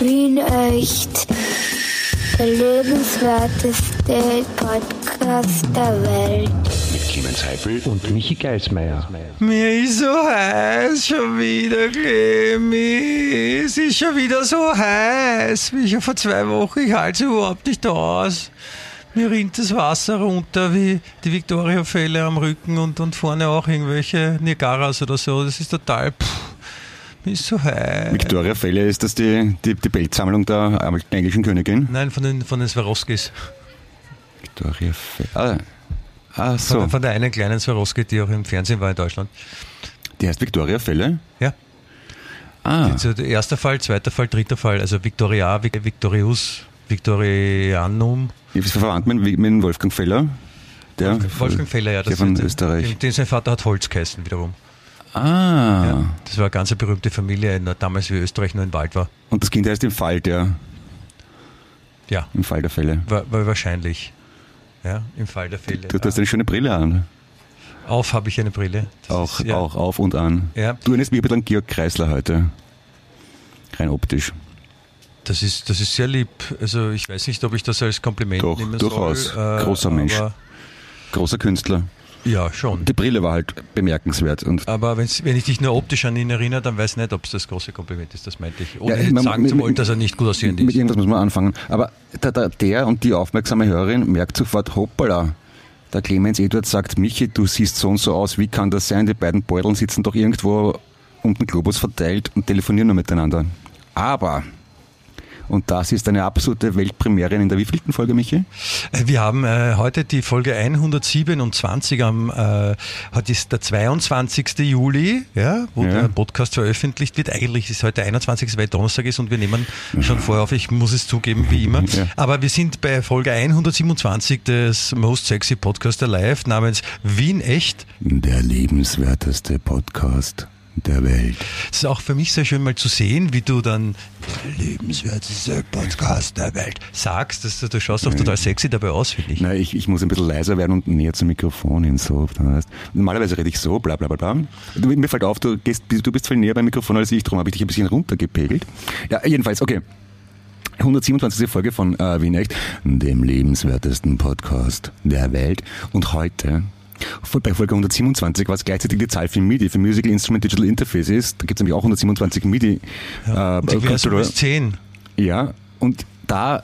Wien echt. Der lebenswerteste Podcast der Welt. Mit Clemens Heifel und Michi Geismeier. Mir ist so heiß schon wieder, Clemens. Es ist schon wieder so heiß, wie schon vor zwei Wochen. Ich halte es überhaupt nicht aus. Mir rinnt das Wasser runter wie die Victoria-Fälle am Rücken und, und vorne auch irgendwelche Niagaras oder so. Das ist total. Pff, ist so heiß. Victoria Fälle, ist das die, die, die Bildsammlung der englischen Königin? Nein, von den, von den Swarovskis. Victoria Fälle. Ah, ah so. Von, von der einen kleinen Swarovski, die auch im Fernsehen war in Deutschland. Die heißt Victoria Fälle? Ja. Ah, der erster Fall, zweiter Fall, dritter Fall. Also Victoria, Vic- Victorius, Victorianum. ich bin verwandt mit, mit Wolfgang Feller. Der, Wolfgang Feller, ja. Der von ist- Österreich. Den sein Vater hat Holz geheißen wiederum. Ah, Ja. Das war eine ganz berühmte Familie, damals wie Österreich nur ein Wald war. und das Kind heißt im Fall der, Ja, im Fall der Fälle. war, war wahrscheinlich. Ja, im Fall der Fälle. Du, du hast eine schöne Brille an. Auf habe ich eine Brille. Das Auch, ist, ja. auch auf und an. Ja. Du erinnerst mich ein bisschen an Georg Kreisler heute. Rein optisch. Das ist, das ist sehr lieb. Also ich weiß nicht, ob ich das als Kompliment Doch, nehmen durchaus. soll. äh, Großer Mensch. Aber, Großer Künstler. Ja, schon. Die Brille war halt bemerkenswert. Und Aber wenn ich dich nur optisch an ihn erinnere, dann weiß ich nicht, ob es das große Kompliment ist. Das meinte ich. Ohne Ja, man- sagen mit- zu wollen, dass er nicht gut aussehend mit ist. irgendwas muss man anfangen. Aber der, der, der und die aufmerksame Hörerin merkt sofort, hoppala. Der Clemens Eduard sagt, Michi, du siehst so und so aus, wie kann das sein? Die beiden Beuteln sitzen doch irgendwo um den Globus verteilt und telefonieren nur miteinander. Aber, und das ist eine absolute Weltpremiere in der wievielten Folge, Michi? Wir haben äh, heute die Folge 127 am, äh, heute ist der 22. Juli, ja, wo Ja. der Podcast veröffentlicht wird. Eigentlich ist heute 21. weil Donnerstag ist und wir nehmen schon vorher auf. Ich muss es zugeben, wie immer. Ja. Aber wir sind bei Folge 127 des Most Sexy Podcast Alive namens Wien Echt. Der lebenswerteste Podcast der Welt. Es ist auch für mich sehr schön mal zu sehen, wie du dann der lebenswerteste Podcast der Welt sagst. Das, du schaust auch total sexy dabei aus, finde ich. Na, ich, ich muss ein bisschen leiser werden und näher zum Mikrofon hin. So. Heißt- Normalerweise rede ich so, bla bla bla bla. Du, mir fällt auf, du, gehst, du bist viel näher beim Mikrofon als ich, darum habe ich dich ein bisschen runtergepegelt. Ja, jedenfalls, okay. 127. Folge von äh, Wien Echt, dem lebenswertesten Podcast der Welt. Und heute, bei Folge 127, was gleichzeitig die Zahl für MIDI, für Musical Instrument Digital Interface ist, da gibt es nämlich auch 127 MIDI. Ja, äh, und die Controller. ist 10. Ja, und da,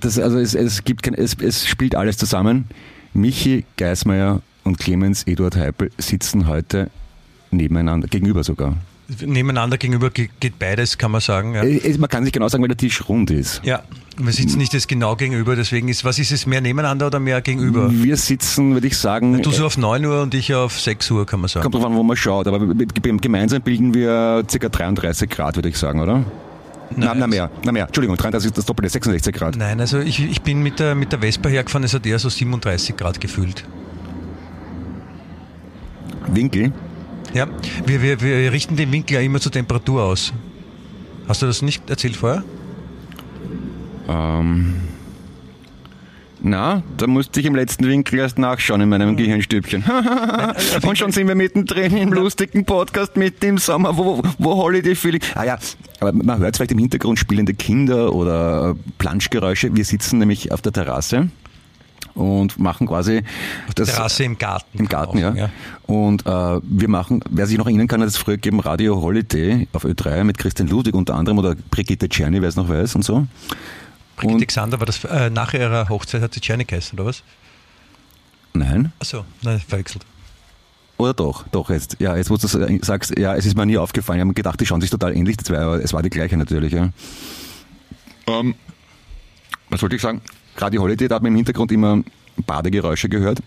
das, also es, es gibt kein, es, es spielt alles zusammen. Michi Geismeier und Clemens Eduard Heipel sitzen heute nebeneinander, gegenüber sogar. Nebeneinander gegenüber ge- geht beides, kann man sagen. Ja, Äh, es- Man kann nicht genau sagen, weil der Tisch rund ist. ja. wir sitzen nicht jetzt genau gegenüber, deswegen ist, was ist es, mehr nebeneinander oder mehr gegenüber? Wir sitzen, würde ich sagen, Du so auf 9 Uhr und ich auf 6 Uhr, kann man sagen. kommt drauf an, wo man schaut, aber gemeinsam bilden wir ca. 33 Grad, würde ich sagen, oder? Na, na mehr, na mehr. Entschuldigung, 33 ist das doppelte 66 Grad. Nein, also ich, ich bin mit der, mit der Vespa hergefahren, es hat eher so 37 Grad gefühlt. Winkel. Ja, wir, wir, wir richten den Winkel ja immer zur Temperatur aus. Hast du das nicht erzählt vorher? Ähm, na, da musste ich im letzten Winkel erst nachschauen in meinem Gehirnstübchen. Und schon sind wir mittendrin im lustigen Podcast mit dem Sommer, wo, wo Holiday Feeling. Ah ja, aber man hört vielleicht im Hintergrund spielende Kinder oder Planschgeräusche. Wir sitzen nämlich auf der Terrasse und machen quasi das Terrasse im Garten. im Garten, man ja. auch Und äh, wir machen, wer sich noch erinnern kann, hat es früher gegeben Radio Holiday auf Ö3 mit Christian Ludwig unter anderem oder Brigitte Czerny, wer es noch weiß und so. Brigitte Und- Xander war das, äh, nach ihrer Hochzeit hat sie Jenny geheißen, oder was? Nein. Achso, nein, verwechselt. Oder doch, doch jetzt. Ja, jetzt wo du das sagst, ja, es ist mir nie aufgefallen. Ich habe mir gedacht, die schauen sich total ähnlich, die zwei, aber es war die gleiche natürlich, ja. Ähm, was wollte ich sagen? Gerade die Holiday, da hat man im Hintergrund immer Badegeräusche gehört,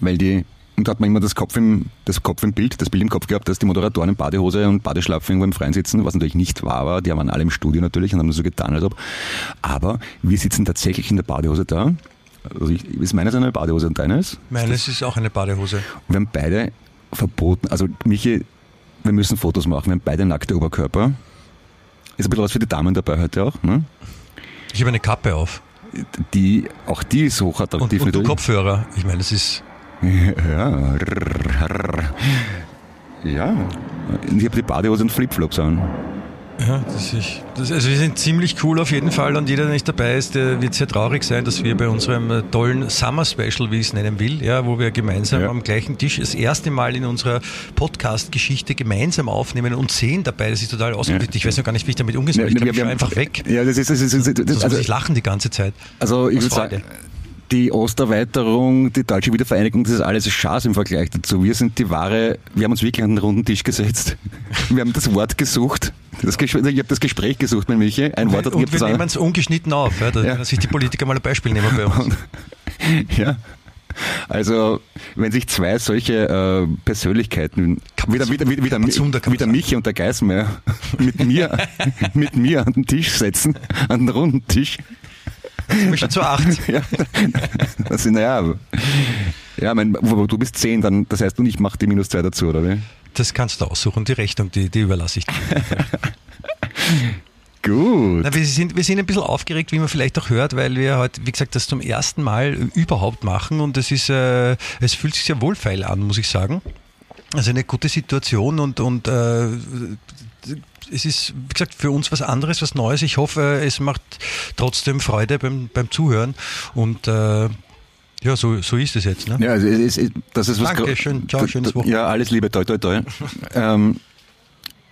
weil die, und da hat man immer das Kopf im, das Kopf im Bild, das Bild im Kopf gehabt, dass die Moderatoren in Badehose und Badeschlapfen irgendwo im Freien sitzen, was natürlich nicht wahr war. Die waren alle im Studio natürlich und haben so getan, als ob. Aber wir sitzen tatsächlich in der Badehose da. Also ich, ist meines eine Badehose und deines? Meines ist auch eine Badehose. Und wir haben beide verboten, also Michi, wir müssen Fotos machen, wir haben beide nackte Oberkörper. Ist ein bisschen was für die Damen dabei heute auch, ne? Ich habe eine Kappe auf. Die, auch die ist Und, hochattraktiv und du natürlich. Kopfhörer. Ich meine, das ist. Ja. Ja. Und ich habe die Badehose und Flipflops an. Ja, das ist, das, also wir sind ziemlich cool auf jeden Fall und jeder, der nicht dabei ist, der wird sehr traurig sein, dass wir bei unserem äh, tollen Summer Special, wie ich es nennen will, ja, wo wir gemeinsam Ja. am gleichen Tisch das erste Mal in unserer Podcast-Geschichte gemeinsam aufnehmen und sehen dabei. Das ist total ausgeglichen. Ich weiß noch gar nicht, wie ich damit umgehen soll. Ich Wir- glaube, ich schaue einfach weg. Ja, das ist, das ist, das ist, das muss ich also, lachen die ganze Zeit. also ich würde sagen, die Osterweiterung, die deutsche Wiedervereinigung, das ist alles Schaß im Vergleich dazu. Wir sind die wahre, wir haben uns wirklich an den runden Tisch gesetzt. Wir haben das Wort gesucht. Das, ich habe das Gespräch gesucht mit Michi. Ein Wort hat Und wir nehmen es ungeschnitten auf. Ja, da Ja. können sich die Politiker mal ein Beispiel nehmen bei uns. Ja. Also, wenn sich zwei solche äh, Persönlichkeiten, wieder, wieder, wieder, wieder, wieder. Michi und der Geismeier, mit mir, mit mir an den Tisch setzen, an den runden Tisch, Ich bin schon zu acht. ja, das sind, naja, ja, mein, du bist zehn, dann, das heißt, und ich mache die minus zwei dazu, oder wie? Das kannst du aussuchen. Die Rechnung, die, die überlasse ich dir. Gut. Na, wir, sind, wir sind ein bisschen aufgeregt, wie man vielleicht auch hört, weil wir heute, wie gesagt, das zum ersten Mal überhaupt machen und es ist, äh, es fühlt sich sehr wohlfeil an, muss ich sagen. Also eine gute Situation und, und äh, es ist, wie gesagt, für uns was anderes, was Neues. Ich hoffe, es macht trotzdem Freude beim, beim Zuhören und äh, ja, so, so ist es jetzt. Ne? Ja, also es ist, das ist was Danke, schön. Ciao, schönes Wochenende. Ja, alles Liebe, toi, toi, toi. ähm,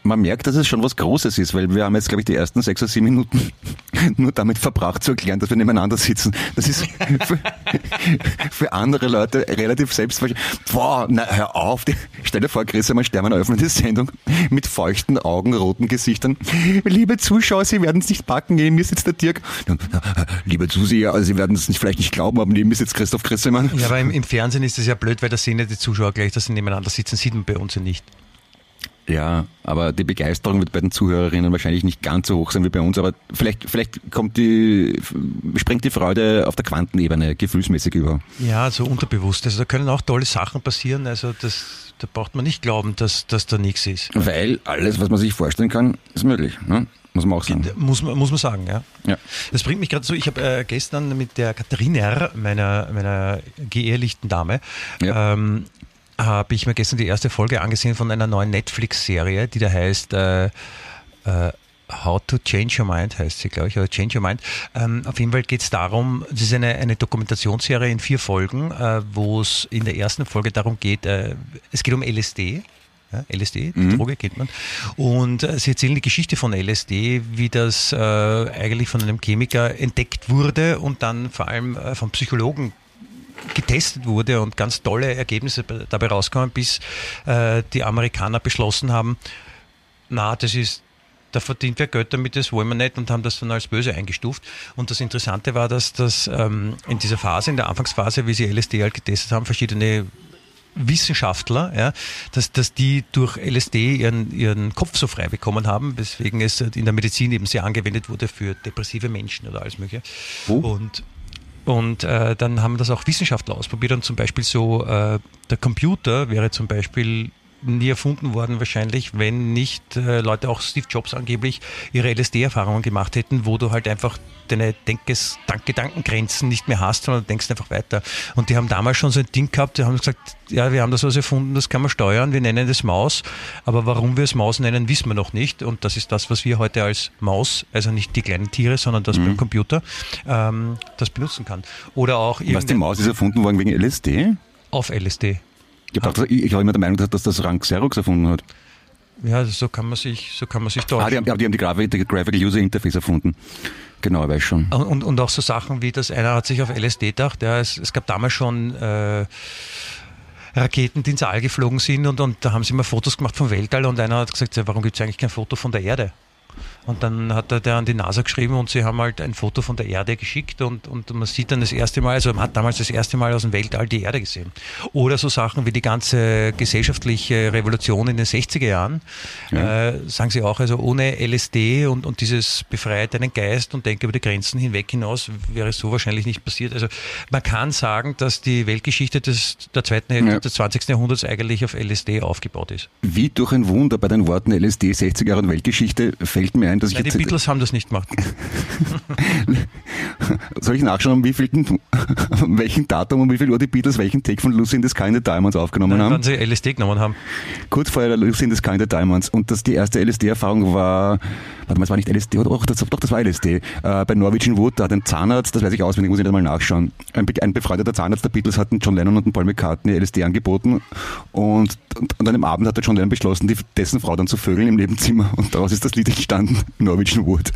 man merkt, dass es schon was Großes ist, weil wir haben jetzt, glaube ich, die ersten sechs oder sieben Minuten nur damit verbracht zu erklären, dass wir nebeneinander sitzen. Das ist für, für andere Leute relativ selbstverständlich. Boah, na, hör auf. Stell dir vor, Chris, einmal Stermann eröffnet die Sendung mit feuchten Augen, roten Gesichtern. Liebe Zuschauer, Sie werden es nicht packen. Neben mir sitzt der Dirk. Liebe Zuseher, also Sie werden es vielleicht nicht glauben, aber neben mir sitzt Christoph Christemann. Ja, aber im, im Fernsehen ist es ja blöd, weil da sehen ja die Zuschauer gleich, dass sie nebeneinander sitzen, sieht man bei uns ja nicht. Ja, aber die Begeisterung wird bei den Zuhörerinnen wahrscheinlich nicht ganz so hoch sein wie bei uns, aber vielleicht, vielleicht kommt die, springt die Freude auf der Quantenebene gefühlsmäßig über. Ja, so unterbewusst. Also da können auch tolle Sachen passieren. Also das, da braucht man nicht glauben, dass, dass da nichts ist. Weil alles, was man sich vorstellen kann, ist möglich. Ne? Muss man auch sagen. Muss man, muss man sagen, ja. Ja. Das bringt mich gerade so, ich habe äh, gestern mit der Katharina, meiner, meiner geehrlichten Dame, Ja. ähm, habe ich mir gestern die erste Folge angesehen von einer neuen Netflix-Serie, die da heißt äh, äh, How to Change Your Mind, heißt sie, glaube ich, oder Change Your Mind. Ähm, auf jeden Fall geht es darum, es ist eine, eine Dokumentationsserie in vier Folgen, äh, wo es in der ersten Folge darum geht, äh, es geht um LSD. Ja, LSD, die Droge kennt man. Und äh, sie erzählen die Geschichte von LSD, wie das äh, eigentlich von einem Chemiker entdeckt wurde und dann vor allem äh, vom Psychologen getestet wurde und ganz tolle Ergebnisse be- dabei rauskommen, bis äh, die Amerikaner beschlossen haben, na, das ist, da verdient wer Geld damit, das wollen wir nicht und haben das dann als böse eingestuft. Und das Interessante war, dass das ähm, in dieser Phase, in der Anfangsphase, wie sie LSD halt getestet haben, verschiedene Wissenschaftler, ja, dass, dass die durch LSD ihren, ihren Kopf so frei bekommen haben, weswegen es in der Medizin eben sehr angewendet wurde für depressive Menschen oder alles mögliche. Oh. Und und äh, dann haben das auch Wissenschaftler ausprobiert und zum Beispiel so, äh, der Computer wäre zum Beispiel nie erfunden worden wahrscheinlich, wenn nicht äh, Leute, auch Steve Jobs angeblich, ihre LSD-Erfahrungen gemacht hätten, wo du halt einfach deine Denkes, Dank- Gedankengrenzen nicht mehr hast, sondern denkst einfach weiter. Und die haben damals schon so ein Ding gehabt, die haben gesagt, ja, wir haben das was erfunden, das kann man steuern, wir nennen das Maus, aber warum wir es Maus nennen, wissen wir noch nicht. Und das ist das, was wir heute als Maus, also nicht die kleinen Tiere, sondern das beim Computer, ähm, das benutzen kann. Oder auch Was die Maus ist erfunden worden wegen LSD? auf LSD. Gedacht, ich, ich war immer der Meinung, dass das Rank Xerox erfunden hat. Ja, so kann man sich, so kann man sich Ah, täuschen. die haben, die haben die Graphic, die Graphical User Interface erfunden. Genau, weiß schon. Und, und, auch so Sachen wie, dass einer hat sich auf LSD gedacht, ja, es, es gab damals schon äh, Raketen, die ins All geflogen sind und, und da haben sie mal Fotos gemacht vom Weltall und einer hat gesagt, ja, warum gibt es eigentlich kein Foto von der Erde? Und dann hat er der an die NASA geschrieben und sie haben halt ein Foto von der Erde geschickt und, und man sieht dann das erste Mal, also man hat damals das erste Mal aus dem Weltall die Erde gesehen. Oder so Sachen wie die ganze gesellschaftliche Revolution in den 60er Jahren, Ja. äh, sagen sie auch, also ohne LSD und, und dieses befreit deinen Geist und denke über die Grenzen hinweg hinaus, wäre so wahrscheinlich nicht passiert. Also man kann sagen, dass die Weltgeschichte des, der zweiten Hälfte Ja. des 20. Jahrhunderts eigentlich auf LSD aufgebaut ist. Wie durch ein Wunder bei den Worten LSD, 60 Jahre und Weltgeschichte fällt mir ein, sein, dass Nein, ich die jetzt, Beatles haben das nicht gemacht. soll ich nachschauen, um wie viel, um welchen Datum, um wie viel Uhr die Beatles welchen Take von Lucy in the Sky in the Diamonds aufgenommen haben? Wann sie LSD genommen haben. kurz vor der Lucy in the Sky in the Diamonds. Und das die erste LSD-Erfahrung war, warte mal, es war nicht LSD, oder doch, das, doch, das war LSD. Äh, bei Norwegian Wood, da hat ein Zahnarzt, das weiß ich auswendig, muss ich nicht mal nachschauen. Ein, ein befreundeter Zahnarzt der Beatles hat John Lennon und Paul McCartney LSD angeboten. Und, und, und an einem Abend hat der John Lennon beschlossen, die, dessen Frau dann zu vögeln im Nebenzimmer. Und daraus ist das Lied entstanden, Norwegian Wood.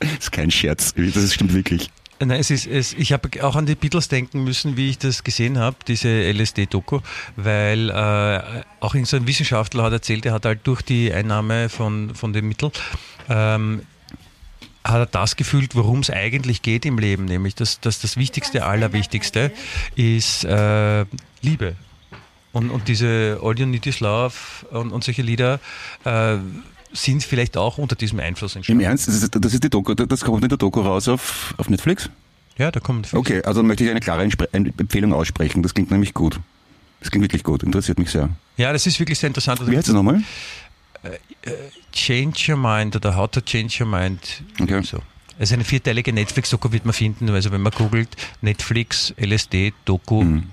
das ist kein Scherz, das stimmt wirklich. Nein, es ist, es, ich habe auch an die Beatles denken müssen, wie ich das gesehen habe, diese LSD-Doku, weil äh, auch irgend so ein Wissenschaftler hat erzählt, er hat halt durch die Einnahme von, von dem Mittel ähm, hat er das gefühlt, worum es eigentlich geht im Leben, nämlich dass, dass das Wichtigste, Allerwichtigste ist äh, Liebe. Und, und diese All You Need Is Love und, und solche Lieder äh, sind vielleicht auch unter diesem Einfluss Im entstanden. Ernst, das ist, das ist die Doku, das kommt in der Doku raus auf, auf Netflix? Ja, da kommt Okay, also möchte ich eine klare Entspre- Empfehlung aussprechen. Das klingt nämlich gut. Das klingt wirklich gut, interessiert mich sehr. Ja, das ist wirklich sehr interessant. Wie heißt das nochmal? Change Your Mind oder How to Change Your Mind. Okay. So. Also eine vierteilige Netflix-Doku wird man finden. Also wenn man googelt Netflix, LSD-Doku, Mhm.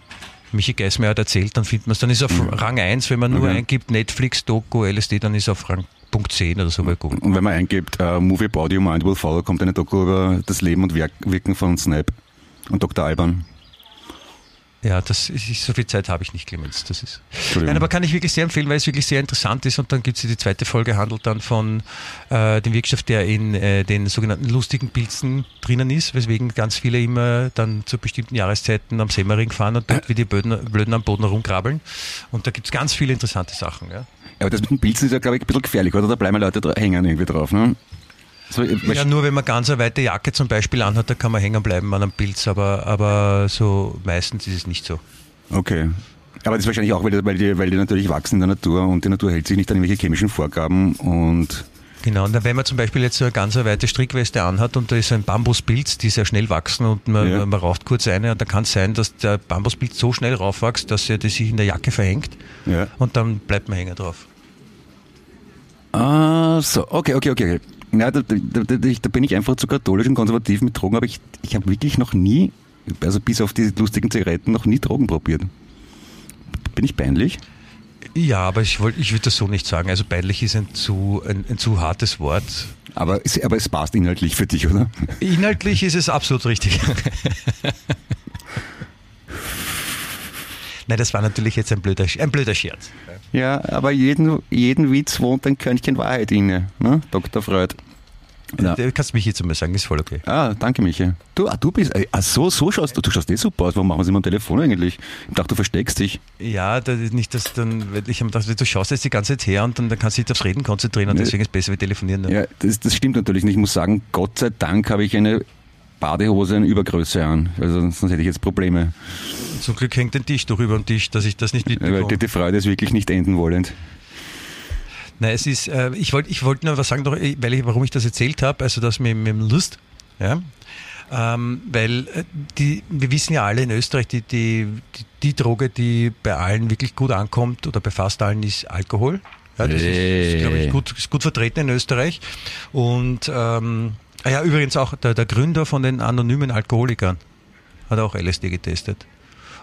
Michi Geismeier hat erzählt, dann findet man es. Dann ist auf Rang 1, wenn man nur Okay. eingibt Netflix-Doku, LSD, dann ist auf Rang Punkt 10 oder so bei Google. Und wenn man eingibt, äh, Movie Body Mind Will Follow, kommt eine Doku über das Leben und Werk Wirken von Snap und Dr. Alban. Ja, das ist, so viel Zeit habe ich nicht, Clemens. Das ist. Nein, aber kann ich wirklich sehr empfehlen, weil es wirklich sehr interessant ist. Und dann gibt es die zweite Folge, handelt dann von äh, dem Wirkstoff, der in äh, den sogenannten lustigen Pilzen drinnen ist, weswegen ganz viele immer dann zu bestimmten Jahreszeiten am Semmering fahren und dort wie die Blöden, Blöden am Boden herumkrabbeln. Und da gibt es ganz viele interessante Sachen. Ja. Aber das mit den Pilzen ist ja, glaube ich, ein bisschen gefährlich, oder? Da bleiben Leute hängen irgendwie drauf, ne? So, ja, nur wenn man ganz eine weite Jacke zum Beispiel anhat, da kann man hängen bleiben an einem Pilz, aber, aber so meistens ist es nicht so. Okay. Aber das ist wahrscheinlich auch, weil die, weil, die, weil die natürlich wachsen in der Natur und die Natur hält sich nicht an irgendwelche chemischen Vorgaben und Genau, und dann, wenn man zum Beispiel jetzt so eine ganz weite Strickweste anhat und da ist ein Bambuspilz, die sehr schnell wachsen und man, Ja. man raucht kurz eine und dann kann es sein, dass der Bambuspilz so schnell raufwächst, dass er sich in der Jacke verhängt ja. und dann bleibt man hängen drauf. Ah, so, okay, okay, okay. Ja, da, da, da, da bin ich einfach zu katholisch und konservativ mit Drogen, aber ich, ich habe wirklich noch nie, also bis auf die lustigen Zigaretten, noch nie Drogen probiert. Bin ich peinlich? Ja, aber ich, wollt- ich würde das so nicht sagen. Also peinlich ist ein zu, ein, ein zu hartes Wort. Aber, es- aber es passt inhaltlich für dich, oder? Inhaltlich ist es absolut richtig. Nein, das war natürlich jetzt ein blöder, ein blöder Scherz. Ja, aber jeden, jeden Witz wohnt ein Körnchen Wahrheit inne, ne? Dr. Freud. Ja. Du kannst mich jetzt mal sagen, ist voll okay. Ah, danke, Michi. Du, ah, du bist, ah, so, so schaust du, du schaust eh super aus. Warum machen wir es immer am Telefon eigentlich? Ich dachte, du versteckst dich. Ja, das ist nicht, dass dann, ich habe gedacht, du schaust jetzt die ganze Zeit her und dann, dann kannst du dich aufs Reden konzentrieren und deswegen ist es besser, wir telefonieren. Ne? Ja, das, das stimmt natürlich nicht. Ich muss sagen, Gott sei Dank habe ich eine Badehose in Übergröße an. Also sonst hätte ich jetzt Probleme. Zum Glück hängt ein Tisch doch über den Tisch, dass ich das nicht Weil mitbekomme. die, die Freude ist wirklich nicht enden wollend. Nein, es ist, äh, ich wollte ich wollte nur was sagen, doch, weil ich, warum ich das erzählt habe, also das mit, mit dem Lust, ja, ähm, weil äh, die, wir wissen ja alle in Österreich, die, die, die, die Droge, die bei allen wirklich gut ankommt oder bei fast allen, ist Alkohol. Ja, das ist, ist glaube ich, gut, ist gut vertreten in Österreich. Und ähm, ah ja, übrigens auch der, der Gründer von den anonymen Alkoholikern hat auch LSD getestet.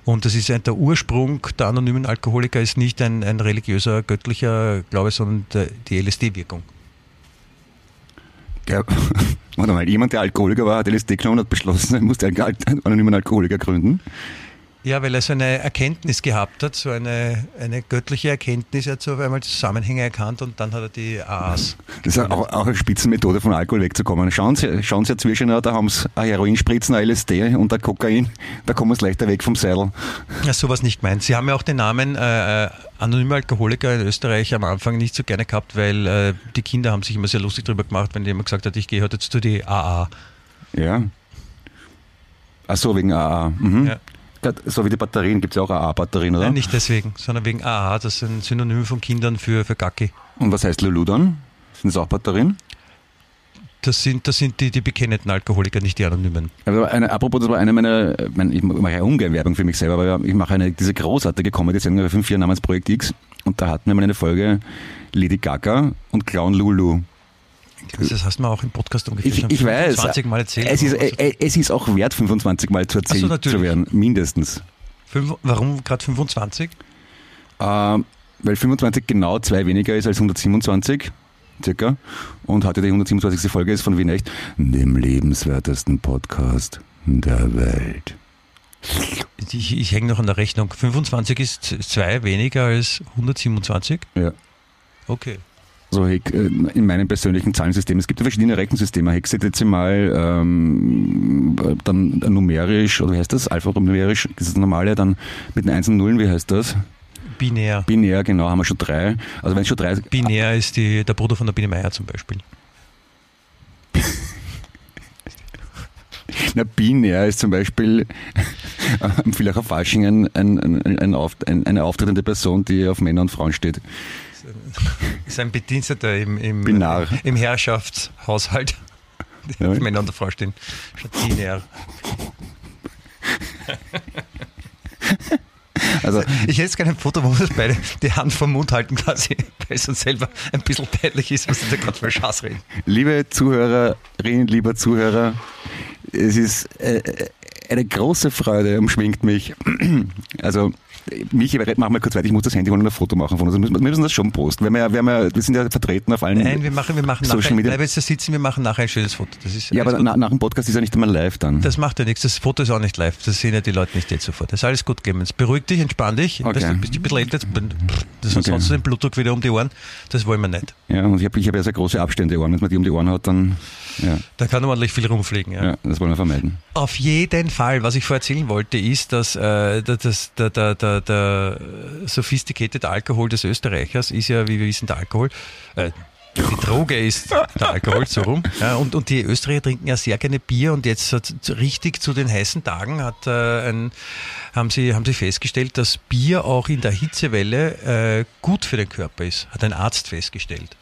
Und das ist ein, der Ursprung der anonymen Alkoholiker ist nicht ein, ein religiöser, göttlicher Glaube, sondern der, die LSD-Wirkung. Ja, warte mal, jemand, der Alkoholiker war, hat LSD genommen und hat beschlossen, er musste einen anonymen Alkoholiker gründen. Ja, weil er so eine Erkenntnis gehabt hat, so eine, eine göttliche Erkenntnis, er hat so auf einmal Zusammenhänge erkannt und dann hat er die AAs. Das ist auch, auch eine Spitzenmethode, von Alkohol wegzukommen. Schauen Sie, schauen Sie Herr Zwirschener, da haben Sie ein Heroinspritzen, ein LSD und ein Kokain. Da kommen Sie leichter weg vom Seidel. Ja, sowas nicht gemeint. Sie haben ja auch den Namen äh, äh, anonyme Alkoholiker in Österreich am Anfang nicht so gerne gehabt, weil äh, die Kinder haben sich immer sehr lustig drüber gemacht, wenn jemand gesagt hat, ich gehe heute jetzt zu die AA. Ja. Ach so, wegen AA. Mhm. Ja. So wie die Batterien, gibt es ja auch AA-Batterien, oder? Nein, nicht deswegen, sondern wegen AA. Das ist ein Synonym von Kindern für, für Gacki. Und was heißt Lulu dann? Sind das auch Batterien? Das sind, das sind die, die bekennenden Alkoholiker, nicht die anonymen. Aber eine, apropos, das war eine meiner, mein, ich mache ja ungern Werbung für mich selber, aber ich mache eine, diese großartige Comedy-Sendung bei 5 namens Projekt X und da hatten wir mal eine Folge Lady Gaga und Clown Lulu. Das hast du mir auch im Podcast ungefähr Ich, ich weiß. 20 Mal erzählt. Es ist, äh, es ist auch wert, 25 Mal zu erzählt natürlich. zu werden, mindestens. Fünf, warum gerade 25? Ähm, weil 25 genau zwei weniger ist als 127, circa. Und heute die 127. Folge ist von Wien Echt, dem lebenswertesten Podcast der Welt. Ich, ich hänge noch an der Rechnung. 25 ist zwei weniger als 127? Ja. Okay. So äh, in meinem persönlichen Zahlensystem. Es gibt ja verschiedene Rechensysteme, Hexadezimal, ähm, dann numerisch, oder wie heißt das? Alphanumerisch ist das normale, dann mit den Einsen und Nullen, wie heißt das? Binär. Binär, genau, haben wir schon drei. Also wenn schon drei Binär ist die, der Bruder von der Biene Meier zum Beispiel. Na, binär ist zum Beispiel am Villacher Fasching ein, ein, ein, ein, eine auftretende Person, die auf Männer und Frauen steht. Ist ein Bediensteter im, im, Binar. im Herrschaftshaushalt. Die Ja. Männer und Frau stehen. Statt binär. Also Ich hätte jetzt gerne ein Foto, wo wir beide die Hand vom Mund halten quasi, weil es uns selber ein bisschen peinlich ist, was wir da gerade für Schaß reden. Liebe Zuhörerinnen, lieber Zuhörer, es ist äh, eine große Freude, umschwingt mich. Also, Michi, mach mal kurz weiter, ich muss das Handy holen und ein Foto machen von uns. Wir müssen- das schon posten. Wir, ja, wir, ja, wir sind ja vertreten auf allen Nein, wir machen, wir machen Social nachher, Media. bleib jetzt da sitzen, wir machen nachher ein schönes Foto. Das ist Ja, aber na, nach dem Podcast ist ja nicht einmal live dann. Das macht ja nichts, das Foto ist auch nicht live, das sehen ja die Leute nicht jetzt sofort. Das ist alles gut, Clemens. Beruhig dich, entspann dich. Okay. Du, bist du ein bisschen älter, das sonst Okay. du den Blutdruck wieder um die Ohren. Das wollen wir nicht. Ja, und ich habe ich hab ja sehr große Abstände Ohren. Wenn man die um die Ohren hat, dann, ja, Da kann ordentlich viel rumfliegen. Ja. ja das wollen wir vermeiden. Auf jeden Fall, was ich vorher erzählen wollte, ist, dass äh, das, das, der, der, der, der sophisticated Alkohol des Österreichers ist ja, wie wir wissen, der Alkohol. Äh, die Droge ist der Alkohol, so rum. Ja, und, und die Österreicher trinken ja sehr gerne Bier und jetzt hat, richtig zu den heißen Tagen hat, äh, ein, haben, sie, haben sie festgestellt, dass Bier auch in der Hitzewelle äh, gut für den Körper ist, hat ein Arzt festgestellt.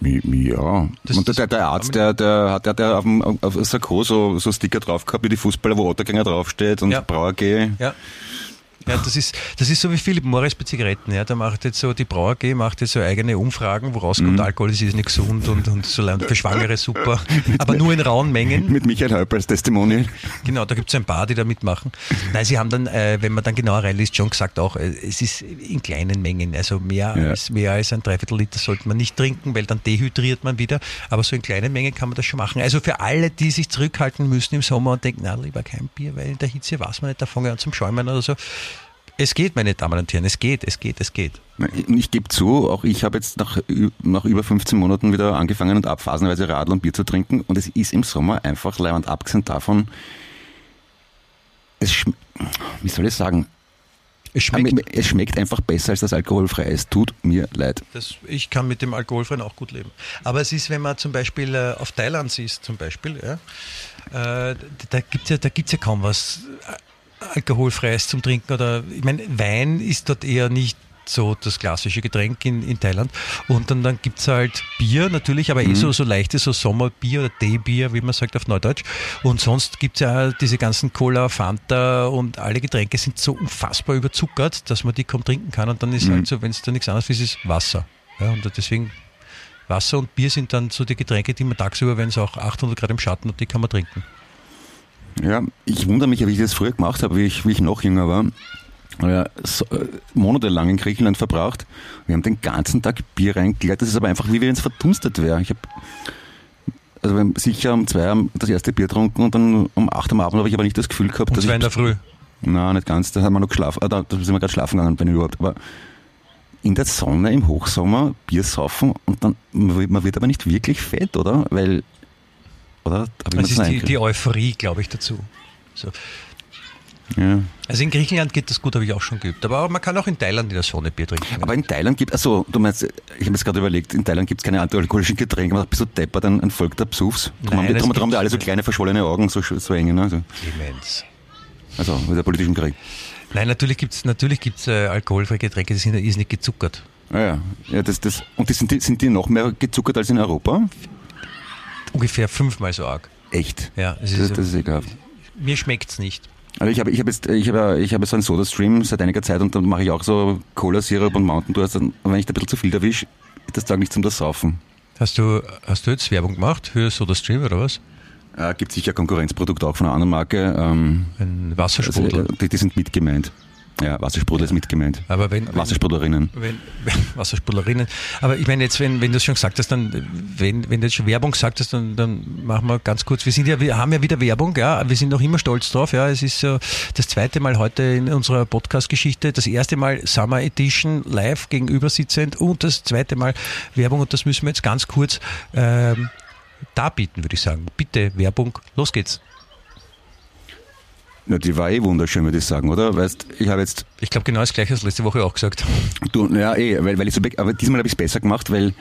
Ja, Das- und der, der Arzt, der, der hat der, der auf dem auf Sakko so, so Sticker drauf gehabt, wie die Fußballer, wo Ottergänger draufsteht und Ja. Brauer G. Ja. Ja, das ist, das ist so wie Philipp Morris bei Zigaretten. Ja. Der macht jetzt so, die Brauer AG macht jetzt so eigene Umfragen, wo rauskommt, Alkohol ist nicht gesund und, und so für Schwangere super. Aber nur in rauen Mengen. Mit Michael Häuper als Testimonial. Genau, da gibt es ein paar, die da mitmachen. Nein, sie haben dann, äh, wenn man dann genauer reinliest, schon gesagt auch, äh, es ist in kleinen Mengen. Also mehr, Ja. als, mehr als ein Dreiviertel Liter sollte man nicht trinken, weil dann dehydriert man wieder. Aber so in kleinen Mengen kann man das schon machen. Also für alle, die sich zurückhalten müssen im Sommer und denken, na, lieber kein Bier, weil in der Hitze weiß man nicht, da fange ich an zum Schäumen oder so. Es geht, meine Damen und Herren, es geht, es geht, es geht. Ich gebe zu, auch ich habe jetzt nach, nach über 15 Monaten wieder angefangen und ab phasenweise Radl und Bier zu trinken und es ist im Sommer einfach leibend. Abgesehen davon, es wie soll ich sagen, Es schmeckt. es schmeckt einfach besser als das alkoholfrei. Es tut mir leid. Das, ich kann mit dem Alkoholfreien auch gut leben. Aber es ist, wenn man zum Beispiel äh, auf Thailand ist, zum Beispiel, ja, äh, da gibt es ja, da gibt's ja kaum was Alkoholfreies zum Trinken. Oder ich meine, Wein ist dort eher nicht so das klassische Getränk in, in Thailand. Und dann, dann gibt es halt Bier natürlich, aber eh so, so leichtes, so Sommerbier oder Teebier, wie man sagt auf Neudeutsch. Und sonst gibt es ja diese ganzen Cola, Fanta und alle Getränke sind so unfassbar überzuckert, dass man die kaum trinken kann. Und dann ist halt so, wenn es da nichts anderes ist, ist es Wasser. Ja, und deswegen Wasser und Bier sind dann so die Getränke, die man tagsüber, wenn es auch 800 Grad im Schatten hat, die kann man trinken. Ja, ich wundere mich, wie ich das früher gemacht habe, wie ich, wie ich noch jünger war. Ja, so, äh, monatelang in Griechenland verbraucht. Wir haben den ganzen Tag Bier reingeleert. Das ist aber einfach, wie wenn es verdunstet wäre. Ich habe also wir haben sicher um zwei am- das erste Bier getrunken und dann um acht am Abend habe ich aber nicht das Gefühl gehabt, Und dass zwar in der ich... Früh. Nein, nicht ganz. Da haben wir noch geschlafen. Äh, da, da sind wir gerade schlafen gegangen, wenn überhaupt. Aber in der Sonne im Hochsommer Bier saufen und dann, man wird aber nicht wirklich fett, oder? Weil, oder? Das ist die, die Euphorie, glaube ich, dazu. So. ja. Also in Griechenland geht das gut, habe ich auch schon geübt. Aber man kann auch in Thailand in der Sonne Bier trinken. Aber in Thailand gibt also du meinst, ich habe jetzt gerade überlegt, in Thailand gibt es keine antialkoholischen Getränke, man bist du deppert, ein, ein Volk der Psufs. Darum Nein, haben die, alle so kleine verschwollene Augen, so, so enge, ne? Also, Clemens. also mit der politischen Krieg. Nein, natürlich gibt es natürlich gibt's, äh, alkoholfreie Getränke, die sind ja nicht gezuckert. Ah, ja, ja das, das, und die sind, die, sind die noch mehr gezuckert als in Europa? Ungefähr fünfmal so arg. Echt? Ja, es Das, ist, das ist ekelhaft. mir schmeckt es nicht. Also ich habe ich habe jetzt ich habe ich habe so einen Soda Stream seit einiger Zeit und dann mache ich auch so Cola Sirup und Mountain Dew. Also wenn ich da ein bisschen zu viel erwische, ist das Tag nicht zum das Saufen. Hast du, hast du jetzt Werbung gemacht für SodaStream oder was? Äh, gibt sicher Konkurrenzprodukte auch von einer anderen Marke. Ähm, Ein also, Wassersprudel. äh, die, die sind mit gemeint. Ja, Wassersprudel ist mit gemeint. Aber wenn, Wassersprudlerinnen. wenn, wenn Wassersprudlerinnen. Aber ich meine jetzt, wenn, wenn du es schon gesagt hast, dann, wenn, wenn du jetzt schon Werbung gesagt hast, dann, dann machen wir ganz kurz. Wir sind ja, wir haben ja wieder Werbung, ja. Wir sind noch immer stolz drauf, ja. Es ist so das zweite Mal heute in unserer Podcast-Geschichte. Das erste Mal Summer Edition live gegenüber sitzend und das zweite Mal Werbung und das müssen wir jetzt ganz kurz ähm, darbieten, würde ich sagen. Bitte Werbung, los geht's. Ja, die war eh wunderschön, würde ich sagen, oder? Weißt, ich habe jetzt Ich glaube genau das gleiche als letzte Woche auch gesagt. Du, ja, eh, weil, weil ich so, be- aber diesmal habe ich es besser gemacht, weil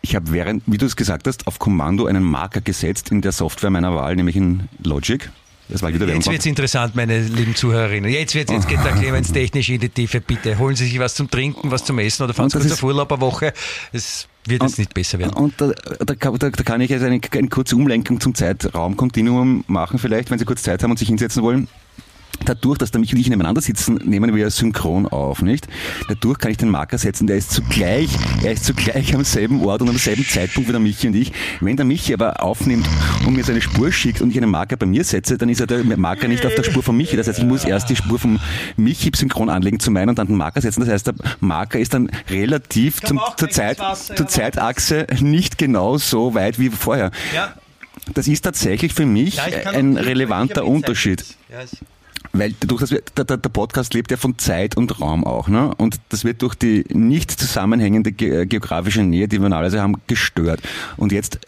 ich habe während, wie du es gesagt hast, auf Kommando einen Marker gesetzt in der Software meiner Wahl, nämlich in Logic. Das war wieder Jetzt Werbung. wird's interessant, meine lieben Zuhörerinnen. Jetzt, wird's, jetzt geht der Clemens technisch in die Tiefe. Bitte holen Sie sich was zum Trinken, was zum Essen oder fahren Sie Und kurz auf Urlaub eine Woche. Es wird jetzt nicht besser werden. Und da, da, kann- da, da kann ich jetzt eine, eine kurze Umlenkung zum Zeitraumkontinuum machen, vielleicht, wenn Sie kurz Zeit haben und sich hinsetzen wollen. Dadurch, dass der Michi und ich nebeneinander sitzen, nehmen wir synchron auf, nicht? Dadurch kann ich den Marker setzen, der ist zugleich, er ist zugleich am selben Ort und am selben Zeitpunkt wie der Michi und ich. Wenn der Michi aber aufnimmt und mir seine Spur schickt und ich einen Marker bei mir setze, dann ist er der Marker nicht auf der Spur von Michi. Das heißt, ich muss erst die Spur vom Michi synchron anlegen zu meinen und dann den Marker setzen. Das heißt, der Marker ist dann relativ zum, zur, Zeit, Wasser, zur ja. Zeitachse nicht genau so weit wie vorher. Ja, Das ist tatsächlich für mich ein relevanter Unterschied. Weil dadurch, dass wir, der, der Podcast lebt ja von Zeit und Raum auch, ne? Und das wird durch die nicht zusammenhängende ge geografische Nähe, die wir normalerweise haben, gestört. Und jetzt,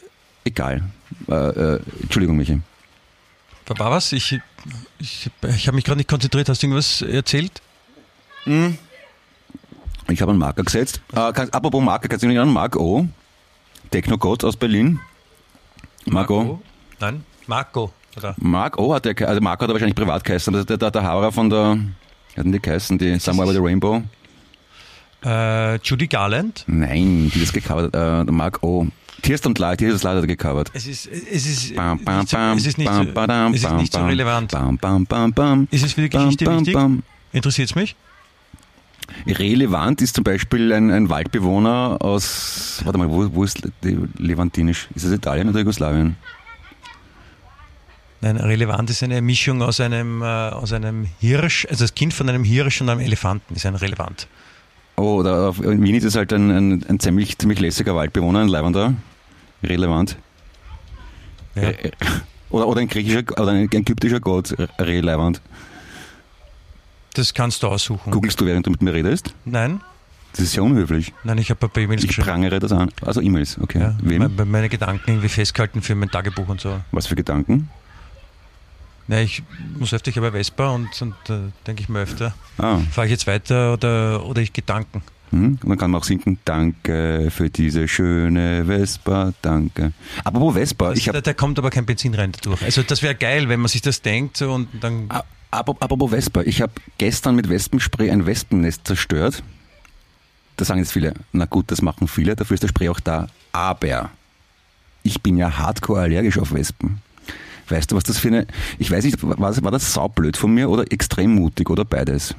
egal. Äh, äh, Entschuldigung, Michi. war was? Ich, ich, ich habe mich gerade nicht konzentriert. Hast du irgendwas erzählt? Ich habe einen Marker gesetzt. Äh, kann, apropos Marker, kannst du mich erinnern? Mark O. Technogott aus Berlin. Mark O. Nein, Marco. Oder? Mark O hat der, also Marco hat er wahrscheinlich privat geheißen, aber der, der, der Hauer von der, wie hat denn die geheißen, die Somewhere with the Rainbow? Äh, Judy Garland. Nein, die das gecovert, äh, der Mark O. Tierst und Leid, Tierst und Leid hat er gecovert. Es ist, es ist, Bam, bam, nicht so, bam, es ist nicht, bam, so, badam, es ist bam, nicht so bam, relevant. Bam, bam, bam, bam. Ist es für die Bam, Geschichte bam, wichtig? bam. Interessiert es mich? Relevant ist zum Beispiel ein, ein Waldbewohner aus, warte mal, wo, wo ist die Levantinisch? Ist es Italien oder Jugoslawien? Nein, relevant ist eine Mischung aus einem, äh, aus einem Hirsch, also das Kind von einem Hirsch und einem Elefanten ist ein relevant. Oh, auf, in Wien ist es halt ein, ein, ein ziemlich, ziemlich lässiger Waldbewohner, ein Leibender. Relevant. Ja. Äh, Oder, oder ein griechischer, oder ein ägyptischer Gott, relevant. Das kannst du aussuchen. Googlest du, während du mit mir redest? Nein, Das ist ja unhöflich. nein, ich habe ein paar E-Mails Ich geschrieben. prangere das an. Also E-Mails, okay. Ja, Wem? me- meine Gedanken irgendwie festgehalten für mein Tagebuch und so. Was für Gedanken? Ja, ich muss öfter, ich habe eine Vespa und, und äh, denke ich mir öfter, Ah, fahre ich jetzt weiter oder, oder ich Gedanken. hm? Und dann kann man auch singen, danke für diese schöne Vespa, danke. Apropos Vespa, Das, ich da, da kommt aber kein Benzin rein dadurch. Also das wäre geil, wenn man sich das denkt so, und dann... A- Apropos apropos Vespa, ich habe gestern mit Wespenspray ein Wespennest zerstört. Da sagen jetzt viele, na gut, das machen viele, dafür ist der Spray auch da. Aber ich bin ja hardcore allergisch auf Wespen. Weißt du, was das für eine. Ich weiß nicht, war das, war das saublöd von mir oder extrem mutig oder beides?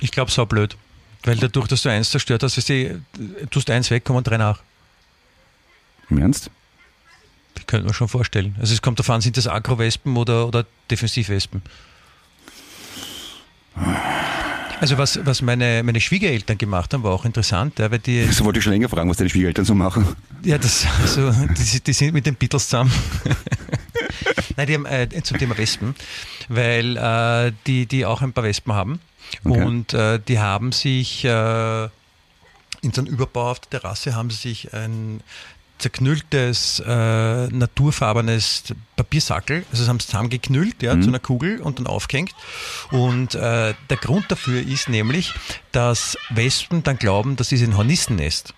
Ich glaube, so blöd. Weil dadurch, dass du eins zerstört hast, ist die, tust eins weg, kommen drei nach. Im Ernst? Könnte mir schon vorstellen. Also es kommt darauf an, sind das Agro-Wespen oder, oder Defensivwespen. Also was, was meine, meine Schwiegereltern gemacht haben, war auch interessant, ja, weil die, So wollte ich schon länger fragen, was deine Schwiegereltern so machen. ja, das, also, die, die sind mit den Beatles zusammen. Nein, die haben äh, zum Thema Wespen, weil äh, die, die auch ein paar Wespen haben. Okay. Und äh, die haben sich äh, in so einem Überbau auf der Terrasse haben sie sich ein zerknülltes, äh, naturfarbenes Papiersackel, also das haben sie zusammengeknüllt ja, zu einer Kugel und dann aufgehängt. Und äh, der Grund dafür ist nämlich, dass Wespen dann glauben, das ist ein Hornissennest.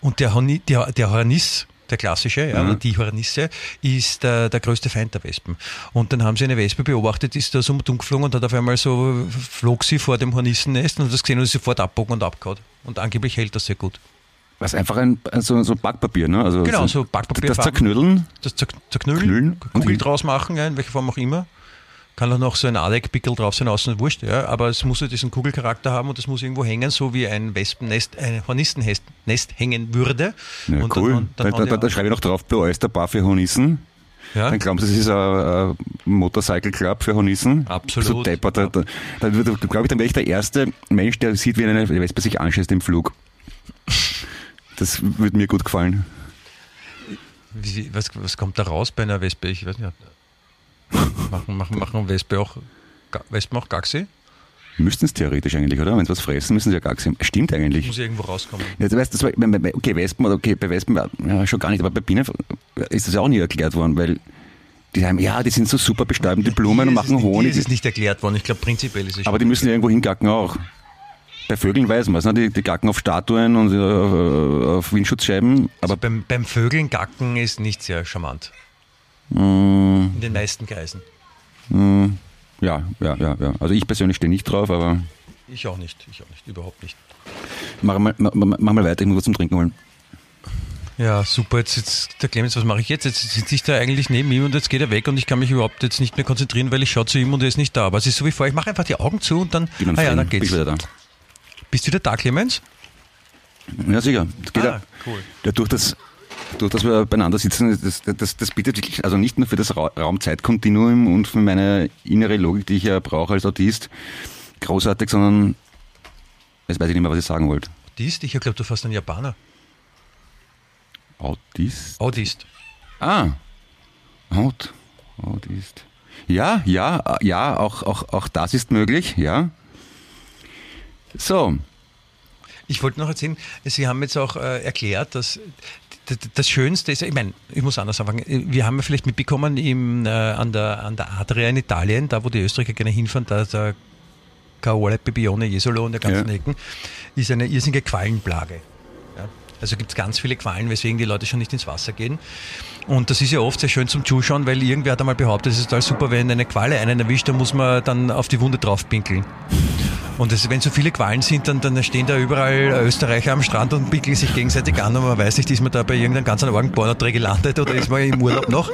Und der, Horni, der, der Horniss, der klassische, ja, oder die Hornisse, ist äh, der größte Feind der Wespen. Und dann haben sie eine Wespe beobachtet, ist da so um und um geflogen und hat auf einmal so, flog sie vor dem Hornissennest und hat das gesehen und ist sofort abbogen und abgehauen. Und angeblich hält das sehr gut. Was einfach ein so, so Backpapier, ne? Also Genau, so Backpapier. Das Zerknüllen. Das zer und Kugel hin- draus machen, ja, in welcher Form auch immer. Kann auch noch so ein Adek-Pickel drauf sein, außen wurscht, ja. Aber es muss ja diesen Kugelcharakter haben und es muss irgendwo hängen, so wie ein Wespennest, ein Hornistennest Nest hängen würde. Ja, und cool. Dann, dann, da, da, da, schreibe ich noch drauf, der Bar für Hornissen. ja. Dann glauben sie, es ist ein, ein Motorcycle Club für Hornissen. Absolut. So deppert. Da, da, da glaube ich, dann wäre ich der erste Mensch, der sieht, wie eine Wespe sich anschießt im Flug. Das würde mir gut gefallen. Wie, was, was kommt da raus bei einer Wespe? Ich weiß nicht. Machen, machen, machen Wespe auch, Wespen auch Gaxi? Müssten es theoretisch eigentlich, oder? Wenn sie was fressen, müssen sie ja sehen. Stimmt eigentlich. Muss irgendwo rauskommen. Ja, weißt, das war, okay, Wespen, okay, bei Wespen, ja, schon gar nicht, aber bei Bienen ist das ja auch nie erklärt worden, weil die sagen, ja, die sind so super bestäuben, die Blumen und ist machen Honig. ist es nicht erklärt worden. Ich glaube, prinzipiell ist es Aber die müssen ja irgendwo hingacken auch. Bei Vögeln weiß man es, ne? die, die gacken auf Statuen und äh, auf Windschutzscheiben, aber Also beim, beim Vögeln gacken ist nicht sehr charmant. Mm. In den meisten Kreisen. ja, ja, ja, ja. Also ich persönlich stehe nicht drauf, aber Ich auch nicht. Ich auch nicht. Überhaupt nicht. mach mal, mach, mach mal weiter, ich muss was zum Trinken holen. Ja, super. Jetzt, jetzt der Clemens, was mache ich jetzt? Jetzt sitze ich da eigentlich neben ihm und jetzt geht er weg und ich kann mich überhaupt jetzt nicht mehr konzentrieren, weil ich schaue zu ihm und er ist nicht da. Aber es ist so wie vorher. Ich mache einfach die Augen zu und dann. Bin ah ja, dann bin geht's. ich wieder da. Bist du wieder da, Clemens? Ja, sicher. Das geht Ah, ja, cool. ja, durch das durch dass wir beieinander sitzen, das, das, das bietet wirklich, also nicht nur für das Ra Raumzeitkontinuum und für meine innere Logik, die ich ja brauche als Autist, großartig, sondern jetzt weiß ich nicht mehr, was ich sagen wollte. Autist? Ich glaube, du fast ein Japaner. Autist? Autist. Ah, Aut, Autist. Ja, ja, ja, auch, auch, auch das ist möglich, ja. So, Ich wollte noch erzählen, Sie haben jetzt auch äh, erklärt, dass das Schönste ist, ich meine, ich muss anders anfangen. Wir haben ja vielleicht mitbekommen, im, äh, an, der, an der Adria in Italien, da wo die Österreicher gerne hinfahren, da der Caole, Bibione, Jesolo und der ganzen Ja. Ecken, ist eine irrsinnige Quallenplage. Ja? Also gibt es ganz viele Quallen, weswegen die Leute schon nicht ins Wasser gehen. Und das ist ja oft sehr schön zum Zuschauen, weil irgendwer hat einmal behauptet, es ist total super, wenn eine Qualle einen erwischt, dann muss man dann auf die Wunde draufpinkeln. Und das, wenn so viele Qualen sind, dann, dann stehen da überall Österreicher am Strand und pinkeln sich gegenseitig an und man weiß nicht, ist man da bei irgendeinem ganz argen gelandet oder ist man im Urlaub noch.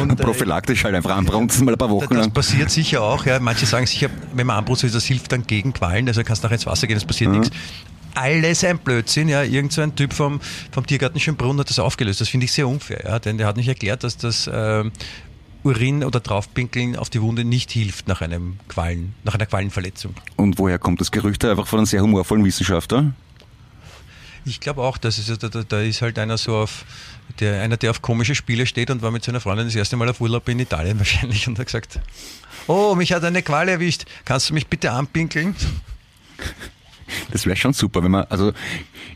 Und, äh, prophylaktisch halt einfach anbrunzen mal ein paar Wochen das lang. passiert sicher auch. Ja. Manche sagen sicher, wenn man anbrust, das hilft dann gegen Qualen, also kannst nachher ins Wasser gehen, es passiert nichts. Alles ein Blödsinn, ja. Irgend so ein Typ vom, vom Tiergarten Schönbrunn hat das aufgelöst. Das finde ich sehr unfair, ja. Denn der hat nicht erklärt, dass das ähm, Urin oder Draufpinkeln auf die Wunde nicht hilft nach einem Qualen, nach einer Qualenverletzung. Und woher kommt das Gerücht? Einfach von einem sehr humorvollen Wissenschaftler? Ich glaube auch, dass es, da, da, da ist halt einer so auf, der, einer, der auf komische Spiele steht und war mit seiner Freundin das erste Mal auf Urlaub in Italien wahrscheinlich und hat gesagt, oh, mich hat eine Qual erwischt, kannst du mich bitte anpinkeln? Das wäre schon super, wenn man, also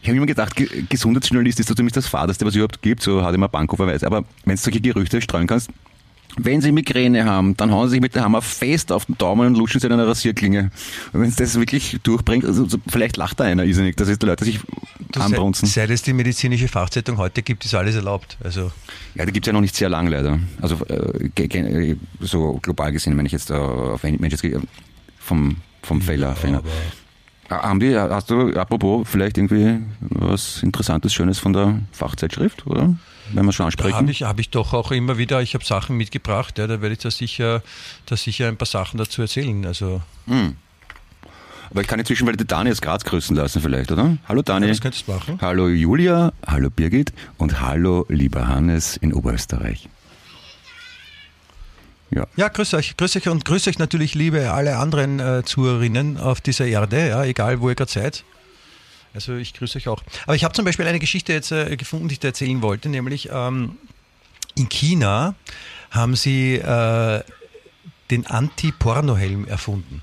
ich habe immer gedacht, Ge- Gesundheitsjournalist ist so ziemlich das Fadeste, was es überhaupt gibt, so hat immer Bankhoferweise. Aber wenn du solche Gerüchte streuen kannst, wenn sie Migräne haben, dann hauen sie sich mit der Hammer fest auf den Daumen und luschen sie in einer Rasierklinge. Und wenn es das wirklich durchbringt, also so, vielleicht lacht da einer irrsinnig, dass die Leute sich anbrunzen. Seit, seit es die medizinische Fachzeitung heute gibt, ist alles erlaubt. Also Ja, die gibt's ja noch nicht sehr lang leider. Also äh, so global gesehen, wenn ich jetzt äh, auf Mensch vom, vom Feller. Feller. Ah, Haben die, hast du, apropos, vielleicht irgendwie was Interessantes, Schönes von der Fachzeitschrift, oder? Wenn wir schon ansprechen. habe ich, hab ich doch auch immer wieder, ich habe Sachen mitgebracht, ja, da werde ich da sicher, da sicher ein paar Sachen dazu erzählen. Also Aber ich kann inzwischen mal die Dani aus Graz grüßen lassen vielleicht, oder? Hallo Dani. das könntest du machen. Hallo Julia, hallo Birgit und hallo lieber Hannes in Oberösterreich. Ja. Ja, grüß euch, grüß euch und grüß euch natürlich, liebe alle anderen äh, Zuhörerinnen auf dieser Erde, ja, egal wo ihr gerade seid. Also ich grüße euch auch. Aber ich habe zum Beispiel eine Geschichte jetzt äh, gefunden, die ich dir erzählen wollte, nämlich ähm, in China haben sie äh, den Anti-Porno-Helm erfunden.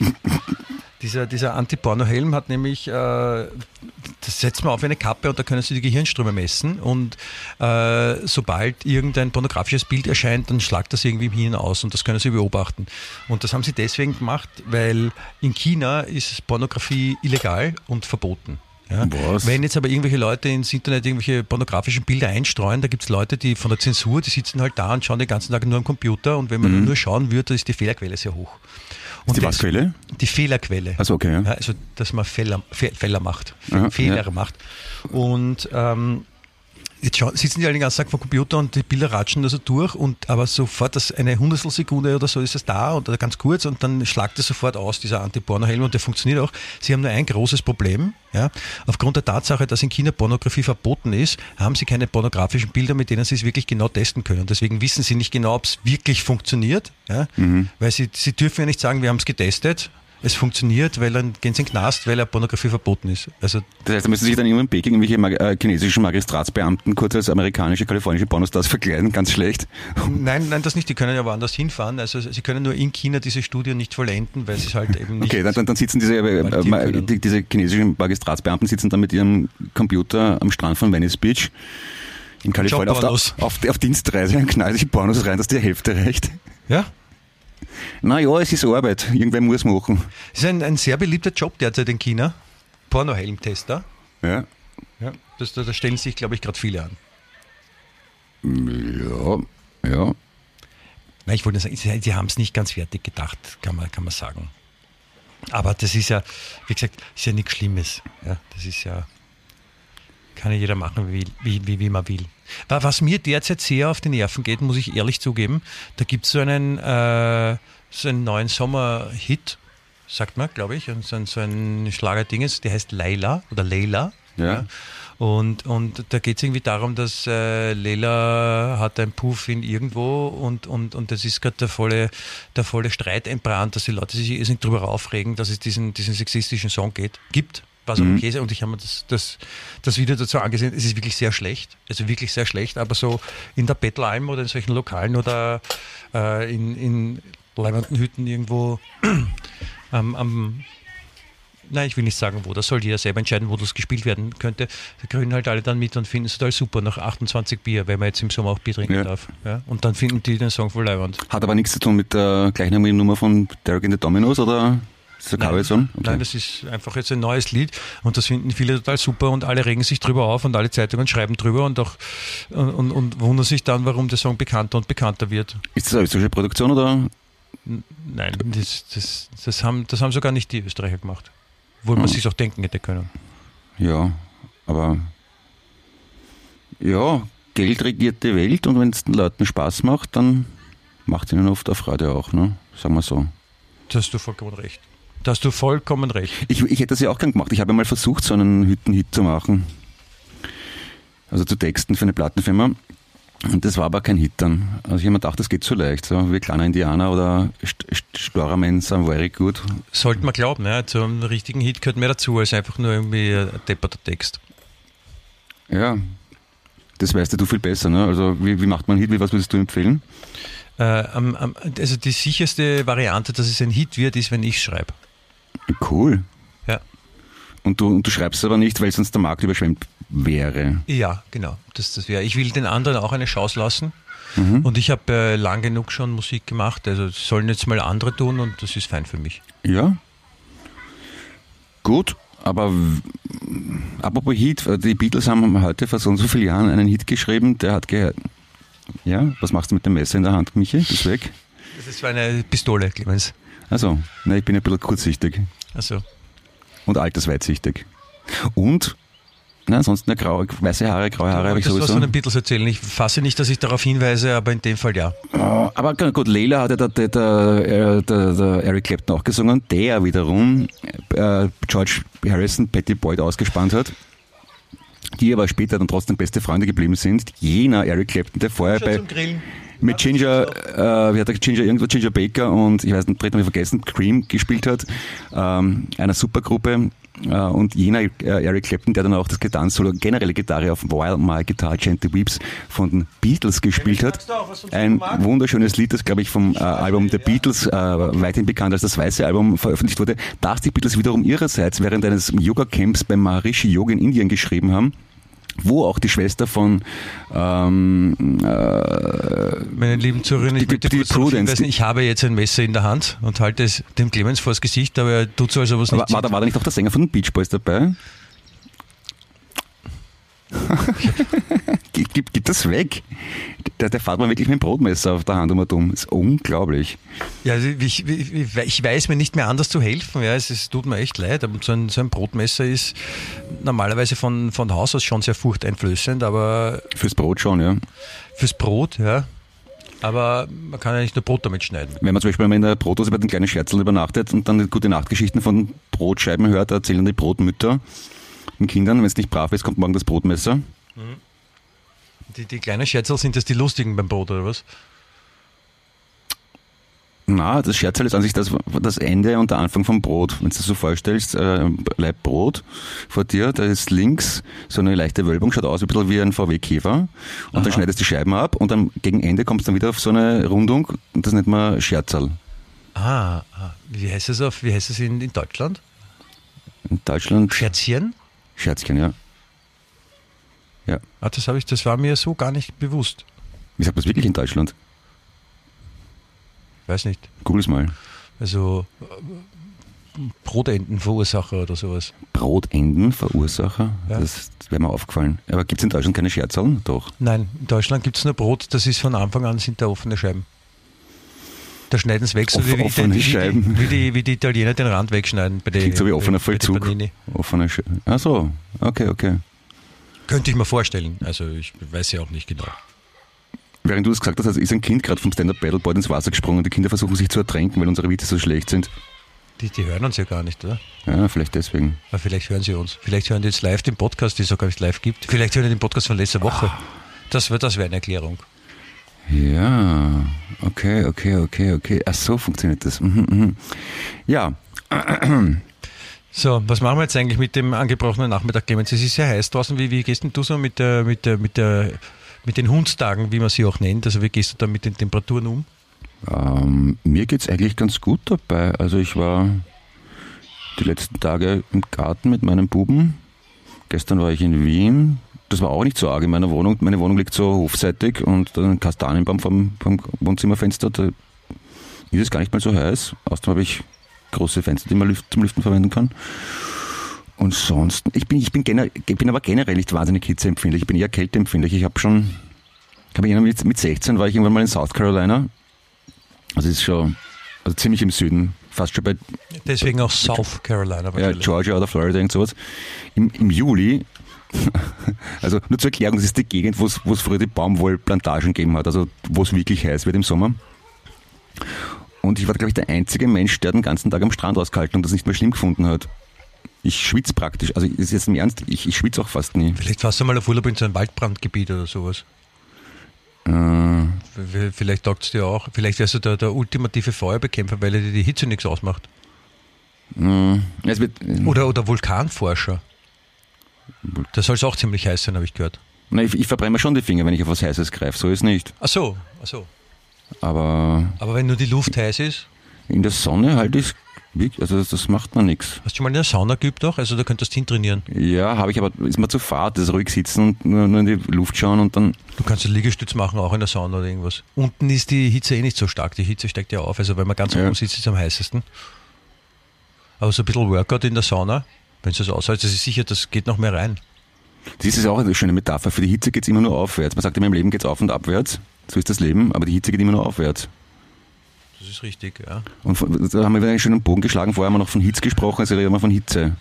Dieser, dieser Anti-Porno-Helm hat nämlich, äh, das setzt man auf eine Kappe und da können Sie die Gehirnströme messen und äh, sobald irgendein pornografisches Bild erscheint, dann schlagt das irgendwie im Hirn aus und das können Sie beobachten. Und das haben Sie deswegen gemacht, weil in China ist Pornografie illegal und verboten. Ja. Wenn jetzt aber irgendwelche Leute ins Internet irgendwelche pornografischen Bilder einstreuen, da gibt es Leute, die von der Zensur, die sitzen halt da und schauen den ganzen Tag nur am Computer und wenn man nur schauen würde, ist die Fehlerquelle sehr hoch. Und die das- Wasquelle? Die Fehlerquelle. Also okay, ja. Also, dass man Fehler, Fe- Fehler macht, Aha, Fehler ja. macht. Und ähm, Jetzt schau, sitzen die alle den ganzen Tag vor dem Computer und die Bilder ratschen da so durch und aber sofort das eine Hundertstelsekunde oder so ist es da und ganz kurz und dann schlagt es sofort aus, dieser Anti-Porno-Helm und der funktioniert auch. Sie haben nur ein großes Problem. Ja. Aufgrund der Tatsache, dass in China Pornografie verboten ist, haben sie keine pornografischen Bilder, mit denen sie es wirklich genau testen können. Deswegen wissen sie nicht genau, ob es wirklich funktioniert, ja. weil sie, sie dürfen ja nicht sagen, wir haben es getestet, es funktioniert, weil dann gehen sie in den Knast, weil ja Pornografie verboten ist. Also Das heißt, da müssen sich dann immer in Peking irgendwelche mag- äh, chinesischen Magistratsbeamten kurz als amerikanische, kalifornische Pornostars verkleiden, ganz schlecht. nein, nein, das nicht. Die können ja woanders hinfahren. Also sie können nur in China diese Studie nicht vollenden, weil sie es halt eben nicht. Okay, dann, dann, sitzen diese, äh, äh, die, diese chinesischen Magistratsbeamten sitzen dann mit ihrem Computer am Strand von Venice Beach in Kalifornien auf, der- auf, auf Dienstreise und knallen sich Pornos rein, dass die Hälfte reicht. Ja, Naja, es ist Arbeit. Irgendwer muss machen. es ist ein, ein sehr beliebter Job derzeit in China. Pornohelmtester. Ja. Ja, das, da, stellen sich, glaube ich, gerade viele an. Ja, ja. Nein, ich wollte nur sagen, sie, sie haben es nicht ganz fertig gedacht, kann man, kann man sagen. Aber das ist ja, wie gesagt, ist ja nichts Schlimmes. Ja, das ist ja, kann ja jeder machen, wie, wie, wie, wie man will. Wa- Was mir derzeit sehr auf die Nerven geht, muss ich ehrlich zugeben, da gibt es so einen, äh, so einen neuen Sommerhit, sagt man, glaube ich, und so ein, so ein Schlagerdinges, der heißt Laila oder Leila. Ja. Und, und da geht es irgendwie darum, dass äh, Leila hat ein Puff in irgendwo und, und, und das ist gerade der volle, der volle Streit entbrannt, dass die Leute sich irrsinnig darüber aufregen, dass es diesen, diesen sexistischen Song geht, gibt. Was auch okay ist. Und ich habe mir das, das, das Video dazu angesehen. Es ist wirklich sehr schlecht. Also wirklich sehr schlecht. Aber so in der Bettelalm oder in solchen Lokalen oder äh, in, in leibenden Hütten irgendwo am, am Nein, ich will nicht sagen, wo. Das soll jeder selber entscheiden, wo das gespielt werden könnte. Da grünen halt alle dann mit und finden es total super nach 28 Bier, weil man jetzt im Sommer auch Bier trinken Ja. darf. Ja? Und dann finden die den Song voll leibend. Hat aber nichts zu tun mit der gleichnamigen Nummer von Derek in the Dominoes oder ist eine Coverversion? Okay. Nein, das ist einfach jetzt ein neues Lied und das finden viele total super und alle regen sich drüber auf und alle Zeitungen schreiben drüber und auch und, und, und wundern sich dann, warum der Song bekannter und bekannter wird. Ist das eine österreichische Produktion oder? Nein, das, das, das, haben, das haben sogar nicht die Österreicher gemacht. Obwohl man Hm. sich auch denken hätte können. Ja, aber ja, Geld regiert die Welt und wenn es den Leuten Spaß macht, dann macht ihnen oft eine Freude auch, ne? Sagen wir so. Da hast du vollkommen recht. Da hast du vollkommen recht. Ich, ich hätte das ja auch gern gemacht. Ich habe mal versucht, so einen Hüttenhit zu machen. Also zu texten für eine Plattenfirma. Und das war aber kein Hit dann. Also ich habe mir gedacht, das geht zu leicht. So wie kleiner Indianer oder St St Storament sind very good. Sollte man glauben, ja. Zu einem richtigen Hit gehört mehr dazu, als einfach nur irgendwie ein depperter Text. Ja, das weißt ja du viel besser. Ne? Also wie, wie macht man einen Hit? Wie, was würdest du empfehlen? Äh, am- am- also die sicherste Variante, dass es ein Hit wird, ist, wenn ich schreibe. Cool. Ja. Und du, und du schreibst aber nicht, weil sonst der Markt überschwemmt wäre. Ja, genau. Das, das wäre. Ich will den anderen auch eine Chance lassen. Mhm. Und ich habe äh, lang genug schon Musik gemacht. Also sollen jetzt mal andere tun und das ist fein für mich. Ja. Gut, aber apropos Hit, äh, die Beatles haben heute vor so und so vielen Jahren einen Hit geschrieben, der hat gehört. Ja, was machst du mit dem Messer in der Hand, Michi? Ist weg? Das war eine Pistole, Clemens. Also, ne, ich bin ein bisschen kurzsichtig Also, und altersweitsichtig. Und, na, ansonsten eine graue, weiße Haare, graue Haare habe ich das was sowieso. von den Beatles erzählen. Ich fasse nicht, dass ich darauf hinweise, aber in dem Fall ja. Oh, aber gut, Leila hat ja der, der, der, der, der Eric Clapton auch gesungen, der wiederum äh, George Harrison, Patty Boyd ausgespannt hat, die aber später dann trotzdem beste Freunde geblieben sind. Jener Eric Clapton, der vorher bei Grillen. Mit Ginger, äh, wie hat der Ginger, irgendwo Ginger Baker und ich weiß nicht, dritte Mal vergessen, Cream gespielt hat, ähm, einer Supergruppe. Äh, und jener äh, Eric Clapton, der dann auch das Gitarrensolo, generelle Gitarre auf While My Guitar Gently Weeps von den Beatles gespielt hat. Ein wunderschönes Lied, das glaube ich vom äh, Album The Beatles, äh, weithin bekannt als das weiße Album, veröffentlicht wurde, das die Beatles wiederum ihrerseits während eines Yoga-Camps beim Maharishi Yoga in Indien geschrieben haben wo auch die Schwester von ähm, äh, Meine lieben Zuhörer, ich die kurz hinweisen, ich habe jetzt ein Messer in der Hand und halte es dem Clemens vors Gesicht, aber er tut so, als ob es nicht war, da, war da nicht auch der Sänger von den Beach Boys dabei? gib, gib das weg. Der, der fährt mir wirklich mit dem Brotmesser auf der Hand um und um. Das ist unglaublich. Ja, also ich, ich, ich weiß mir nicht mehr anders zu helfen. Ja, es, es tut mir echt leid. Aber so ein, so ein Brotmesser ist normalerweise von, von Haus aus schon sehr furchteinflößend, aber Fürs Brot schon, ja. fürs Brot, ja. Aber man kann ja nicht nur Brot damit schneiden. Wenn man zum Beispiel mal in der Brotdose bei den kleinen Scherzeln übernachtet und dann gute Nachtgeschichten von Brotscheiben hört, erzählen die Brotmütter den Kindern, wenn es nicht brav ist, kommt morgen das Brotmesser. Die, die kleinen Scherzel sind das die lustigen beim Brot, oder was? Na, das Scherzerl ist an sich das, das Ende und der Anfang vom Brot. Wenn du das so vorstellst, äh, Leib Brot vor dir, da ist links so eine leichte Wölbung, schaut aus ein bisschen wie ein VW-Käfer. Und dann schneidest du die Scheiben ab und dann gegen Ende kommst du dann wieder auf so eine Rundung und das nennt man Scherzerl. Ah, ah. wie heißt es auf, wie heißt es in, in Deutschland? In Deutschland Scherzchen? Scherzchen, ja. Ja. Ah, das habe ich, das war mir so gar nicht bewusst. Wie sagt man das wirklich in Deutschland? Weiß nicht. Google's mal. Also äh, Brotendenverursacher oder sowas. Brotendenverursacher? Ja. Das, wäre mir aufgefallen. Aber gibt es in Deutschland keine Scherzerl? Doch. Nein, in Deutschland gibt es nur Brot, das ist von Anfang an sind da offene Scheiben. Da schneiden sie weg, so Off- wie, offene wie, Scheiben. Die, wie, die, wie die Italiener den Rand wegschneiden bei Klingt so wie offener Vollzug. Offene Ach so, okay, okay. Könnte ich mir vorstellen. Also ich weiß ja auch nicht genau. Während du das gesagt hast, also ist ein Kind gerade vom Stand-Up Battleboard ins Wasser gesprungen. Die Kinder versuchen sich zu ertränken, weil unsere Witze so schlecht sind. Die, die hören uns ja gar nicht, oder? Ja, vielleicht deswegen. Aber vielleicht hören sie uns. Vielleicht hören die jetzt live den Podcast, den es auch gar nicht live gibt. Vielleicht hören die den Podcast von letzter Woche. Das, wär- das wäre eine Erklärung. Ja, okay, okay, okay, okay. Ach so funktioniert das. Mhm, mhm. Ja, So, was machen wir jetzt eigentlich mit dem angebrochenen Nachmittag, Clemens? Es ist sehr heiß draußen. Wie, wie gehst denn du so mit, der, mit, der, mit, der, mit den Hundstagen, wie man sie auch nennt? Also wie gehst du da mit den Temperaturen um? ähm, mir geht's eigentlich ganz gut dabei. Also ich war die letzten Tage im Garten mit meinem Buben. Gestern war ich in Wien. Das war auch nicht so arg in meiner Wohnung. Meine Wohnung liegt so hofseitig und ein Kastanienbaum vom, vom Wohnzimmerfenster. Da ist es gar nicht mal so heiß. Außerdem habe ich große Fenster, die man zum Lüften verwenden kann. Und sonst, ich bin, ich bin, gener, ich bin aber generell nicht wahnsinnig hitzeempfindlich. Ich bin eher kälteempfindlich. Ich habe schon, ich habe mit, mit 16 war ich irgendwann mal in South Carolina. Also es ist schon, also ziemlich im Süden, fast schon bei Deswegen auch South Carolina ja. Georgia oder Florida, irgend sowas. Im, Im Juli, also nur zur Erklärung, das ist die Gegend, wo es früher die Baumwollplantagen gegeben hat, also wo es wirklich heiß wird im Sommer. Und ich war, glaube ich, der einzige Mensch, der den ganzen Tag am Strand ausgehalten und das nicht mehr schlimm gefunden hat. Ich schwitze praktisch, also ist jetzt im Ernst, ich, ich schwitze auch fast nie. Vielleicht warst du mal auf Urlaub in so einem Waldbrandgebiet oder sowas. Äh, Vielleicht taugt es dir auch. Vielleicht wärst du der, der ultimative Feuerbekämpfer, weil dir die Hitze nichts ausmacht. äh, wird, Oder, oder Vulkanforscher. Da soll es auch ziemlich heiß sein, habe ich gehört. na, ich, ich verbrenne mir schon die Finger, wenn ich auf was Heißes greife, so ist nicht. Ach so, ach so. Aber Aber wenn nur die Luft heiß ist, in der Sonne halt ist, also das, das macht man nichts. hast du schon mal in der Sauna geübt auch? Also da könntest du hintrainieren. Ja, habe ich, aber ist mir zu fad, das ruhig sitzen und nur, nur in die Luft schauen und dann. Du kannst einen Liegestütz machen, auch in der Sauna oder irgendwas. Unten ist die Hitze eh nicht so stark. Die Hitze steigt ja auf. Also wenn man ganz Ja. oben sitzt, ist es am heißesten. Aber so ein bisschen Workout in der Sauna, wenn es das aushält, das ist sicher, das geht noch mehr rein. Das ist auch eine schöne Metapher. Für die Hitze geht's immer nur aufwärts. Man sagt immer, im Leben geht's auf und abwärts. So ist das Leben, aber die Hitze geht immer nur aufwärts. Das ist richtig, ja. Und da haben wir wieder einen schönen Bogen geschlagen. Vorher haben wir noch von Hitze gesprochen, also reden wir von Hitze.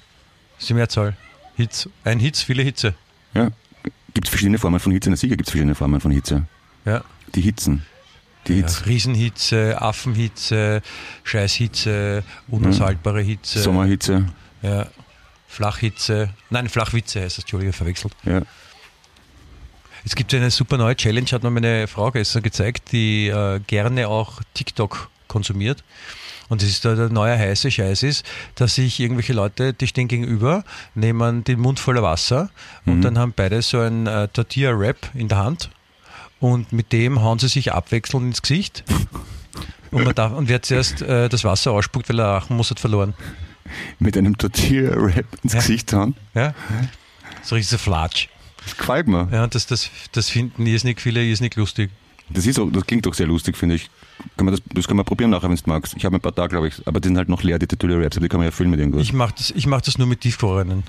Das ist die Mehrzahl. Hitz. Ein Hitz, viele Hitze. Ja. Gibt es verschiedene Formen von Hitze? Na sicher gibt es verschiedene Formen von Hitze. Ja. Die Hitzen. Die ja. Hitze. Riesenhitze, Affenhitze, Scheißhitze, unaushaltbare Hitze. Sommerhitze. Ja. Flachhitze. Nein, Flachwitze heißt das, Entschuldige, verwechselt. Ja. Es gibt eine super neue Challenge, hat mir meine Frau gestern gezeigt, die äh, gerne auch TikTok konsumiert. Und das ist da der neue heiße Scheiß ist, dass sich irgendwelche Leute, die stehen gegenüber, nehmen den Mund voller Wasser und dann haben beide so ein äh, Tortilla-Wrap in der Hand und mit dem hauen sie sich abwechselnd ins Gesicht. Und, man darf, und wer zuerst äh, das Wasser ausspuckt, weil er lachen muss, hat verloren. Mit einem Tortilla-Rap ins Ja. Gesicht hauen. Ja? So richtig so Flatsch. Das gefällt mir. Ja, und das, das, das finden irrsinnig viele irrsinnig lustig. Das, ist auch, das klingt doch sehr lustig, finde ich. Kann man das, das kann man probieren nachher, wenn du magst. Ich habe ein paar da, glaube ich. Aber die sind halt noch leer, die Tortilla Raps, aber die kann man ja füllen mit irgendwas. Ich mache das, ich mach das nur mit Tiefgefrorenen.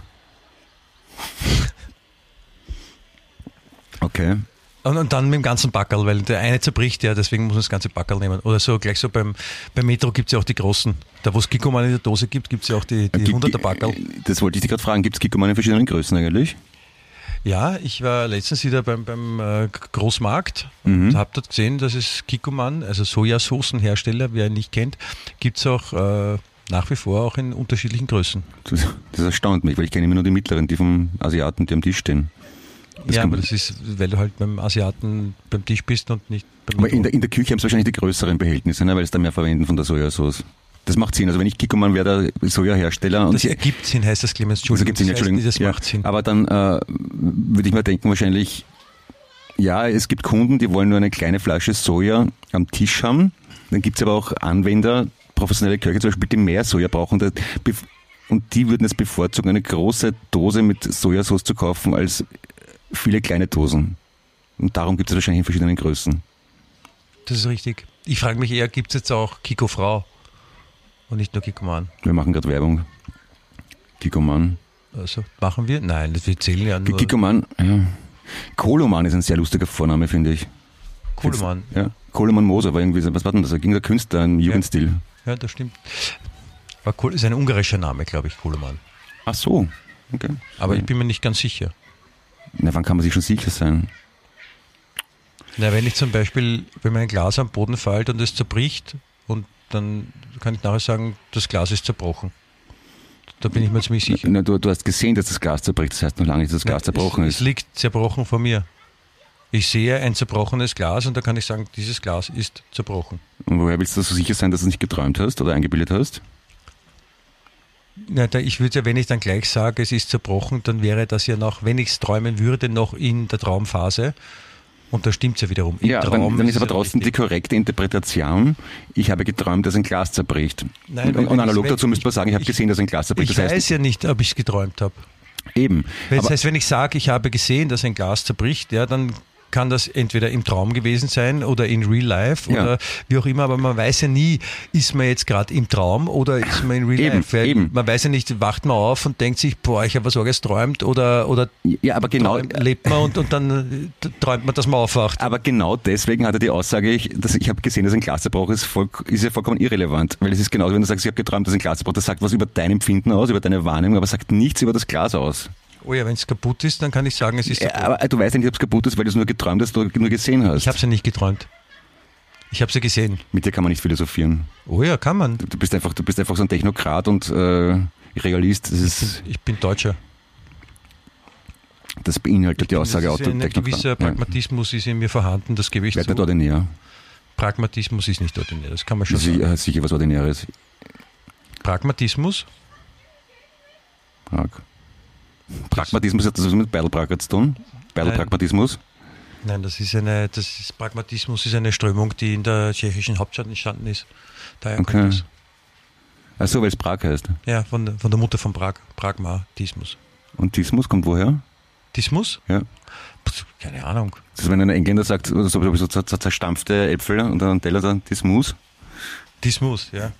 okay. Und, und dann mit dem ganzen Backerl, weil der eine zerbricht ja, deswegen muss man das ganze Backerl nehmen. Oder so, gleich so beim, beim Metro gibt es ja auch die großen. Da wo es Kikoman in der Dose gibt, gibt es ja auch die, die Gi- 100er Backerl. Das wollte ich dich gerade fragen. Gibt es Kikoman in verschiedenen Größen eigentlich? Ja, ich war letztens wieder beim, beim äh, Großmarkt Mhm. und habe dort gesehen, dass es Kikoman, also Sojasoßenhersteller, wer ihn nicht kennt, gibt es auch äh, nach wie vor auch in unterschiedlichen Größen. Das, das erstaunt mich, weil ich kenne immer nur die mittleren, die vom Asiaten, die am Tisch stehen. Das ja, aber das ist, weil du halt beim Asiaten beim Tisch bist und nicht beim Aber in der, in der Küche haben sie wahrscheinlich die größeren Behältnisse, ne, weil sie da mehr verwenden von der Sojasauce. Das macht Sinn. Also wenn ich Kikoman wäre der Sojahersteller und Das ergibt Sinn, heißt das Clemens. Entschuldigung. gibt's Sinn, das heißt, Entschuldigung. Das ja. macht Sinn. Aber dann äh, würde ich mir denken, wahrscheinlich, ja, es gibt Kunden, die wollen nur eine kleine Flasche Soja am Tisch haben. Dann gibt es aber auch Anwender, professionelle Köche zum Beispiel, die mehr Soja brauchen. Und die würden es bevorzugen, eine große Dose mit Sojasauce zu kaufen, als viele kleine Dosen. Und darum gibt es wahrscheinlich in verschiedenen Größen. Das ist richtig. Ich frage mich eher, gibt es jetzt auch Kiko Frau und nicht nur Kiko Mann? Wir machen gerade Werbung. Kikoman. Also machen wir? Nein, das- wir zählen ja nur Kikoman, ja. Koloman ist ein sehr lustiger Vorname, finde ich. Kohlemann. Ja. Koloman Moser war irgendwie, so- was war denn das? Er ging der Künstler im Jugendstil. Ja, das stimmt. War Kohl- ist ein ungarischer Name, glaube ich, Kohlemann. Ach so. Okay. Aber ich bin mir nicht ganz sicher. Na, wann kann man sich schon sicher sein? Na, wenn ich zum Beispiel, wenn mir ein Glas am Boden fällt und es zerbricht und dann kann ich nachher sagen, das Glas ist zerbrochen. Da bin ich mir ziemlich sicher. Na, du, du hast gesehen, dass das Glas zerbricht, das heißt noch lange nicht, dass das Glas zerbrochen es, ist. Es liegt zerbrochen vor mir. Ich sehe ein zerbrochenes Glas und da kann ich sagen, dieses Glas ist zerbrochen. Und woher willst du so sicher sein, dass du es nicht geträumt hast oder eingebildet hast? Na, da, ich würde ja, wenn ich dann gleich sage, es ist zerbrochen, dann wäre das ja noch, wenn ich es träumen würde, noch in der Traumphase. Und da stimmt es ja wiederum. Im ja, Traum dann, dann ist aber trotzdem die korrekte Interpretation, ich habe geträumt, dass ein Glas zerbricht. Nein, und, und analog dazu müsste man sagen, ich habe gesehen, dass ein Glas zerbricht. Ich Das heißt, weiß ja nicht, ob ich es geträumt habe. eben. Das heißt, wenn ich sage, ich habe gesehen, dass ein Glas zerbricht, ja, dann kann das entweder im Traum gewesen sein oder in Real Life Ja. oder wie auch immer, aber man weiß ja nie, ist man jetzt gerade im Traum oder ist man in Real Eben, Life. Weil eben. Man weiß ja nicht, wacht man auf und denkt sich, boah, ich habe was Arges träumt oder, oder ja, aber genau, träumt, lebt man und, und dann äh, träumt man, dass man aufwacht. Aber genau deswegen hat er die Aussage, ich, dass ich habe gesehen, dass ein Glaserbruch ist, voll, ist ja vollkommen irrelevant. Weil es ist genauso, wenn du sagst, ich habe geträumt, dass ein Glas das sagt was über dein Empfinden aus, über deine Wahrnehmung, aber sagt nichts über das Glas aus. Oh ja, wenn es kaputt ist, dann kann ich sagen, es ist Ja, kaputt. aber du weißt ja nicht, ob es kaputt ist, weil du es nur geträumt hast oder nur gesehen hast. Ich habe es ja nicht geträumt. Ich habe sie gesehen. Mit dir kann man nicht philosophieren. Oh ja, kann man. Du bist einfach, du bist einfach so ein Technokrat und äh, Realist. Das, ist, Ich bin Deutscher. das beinhaltet die Aussage ist ein gewisser Ja. Pragmatismus ist in mir vorhanden, das gebe ich Wer zu. wird ordinär? Pragmatismus ist nicht ordinär, das kann man schon Sie, sagen. äh, sicher was Ordinäres. Pragmatismus? Prag. Pragmatismus hat das was mit Beilprager zu tun? Beilpragmatismus? Nein, das ist eine, das ist, Pragmatismus ist eine Strömung, die in der tschechischen Hauptstadt entstanden ist. Daher Okay. kommt das. Achso, weil es Prag heißt. Ja, von, der- von der Mutter von Prag, Pragmatismus. Und Tismus kommt woher? Tismus? Ja. Pff, Keine Ahnung. Das ist, wenn ein Engländer sagt, so, so, so, so zerstampfte Äpfel und dann Teller dann Tismus. Tismus, ja.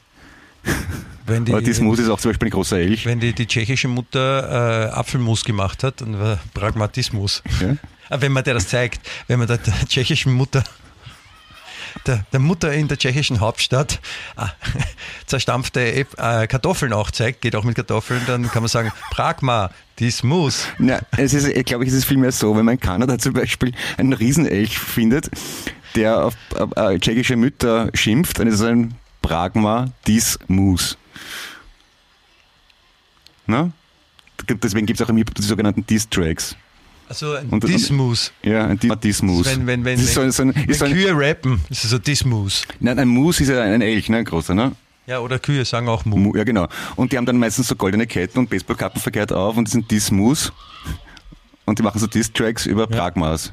Wenn die, Aber Tismus ist auch zum Beispiel ein großer Elch. wenn die, die tschechische Mutter äh, Apfelmus gemacht hat, dann war Pragmatismus. Ja? Aber wenn man dir das zeigt, wenn man der, der tschechischen Mutter, der, der Mutter in der tschechischen Hauptstadt äh, zerstampfte äh, Kartoffeln auch zeigt, geht auch mit Kartoffeln, dann kann man sagen, Pragmatismus. Na, es ist, ich glaube, es ist vielmehr so, wenn man in Kanada zum Beispiel einen Riesenelch findet, der auf äh, tschechische Mütter schimpft, dann ist es ein Pragmatismus. Na? Deswegen gibt es auch im Hip-Hop die sogenannten Diss-Tracks. Also ein Dismus. Ja, ein Pragmatismus. Wenn, wenn, wenn, das so, ein- so ein, wenn so Kühe rappen, ist es so Dismus. nein, ein Mus ist ja ein Elch, ne, ein großer, ne? Ja, oder Kühe sagen auch Mu. Mu- Ja, genau. Und die haben dann meistens so goldene Ketten und Baseballkappen verkehrt auf und sind Diss-Mus. Und die machen so Diss-Tracks über Ja. Pragmas.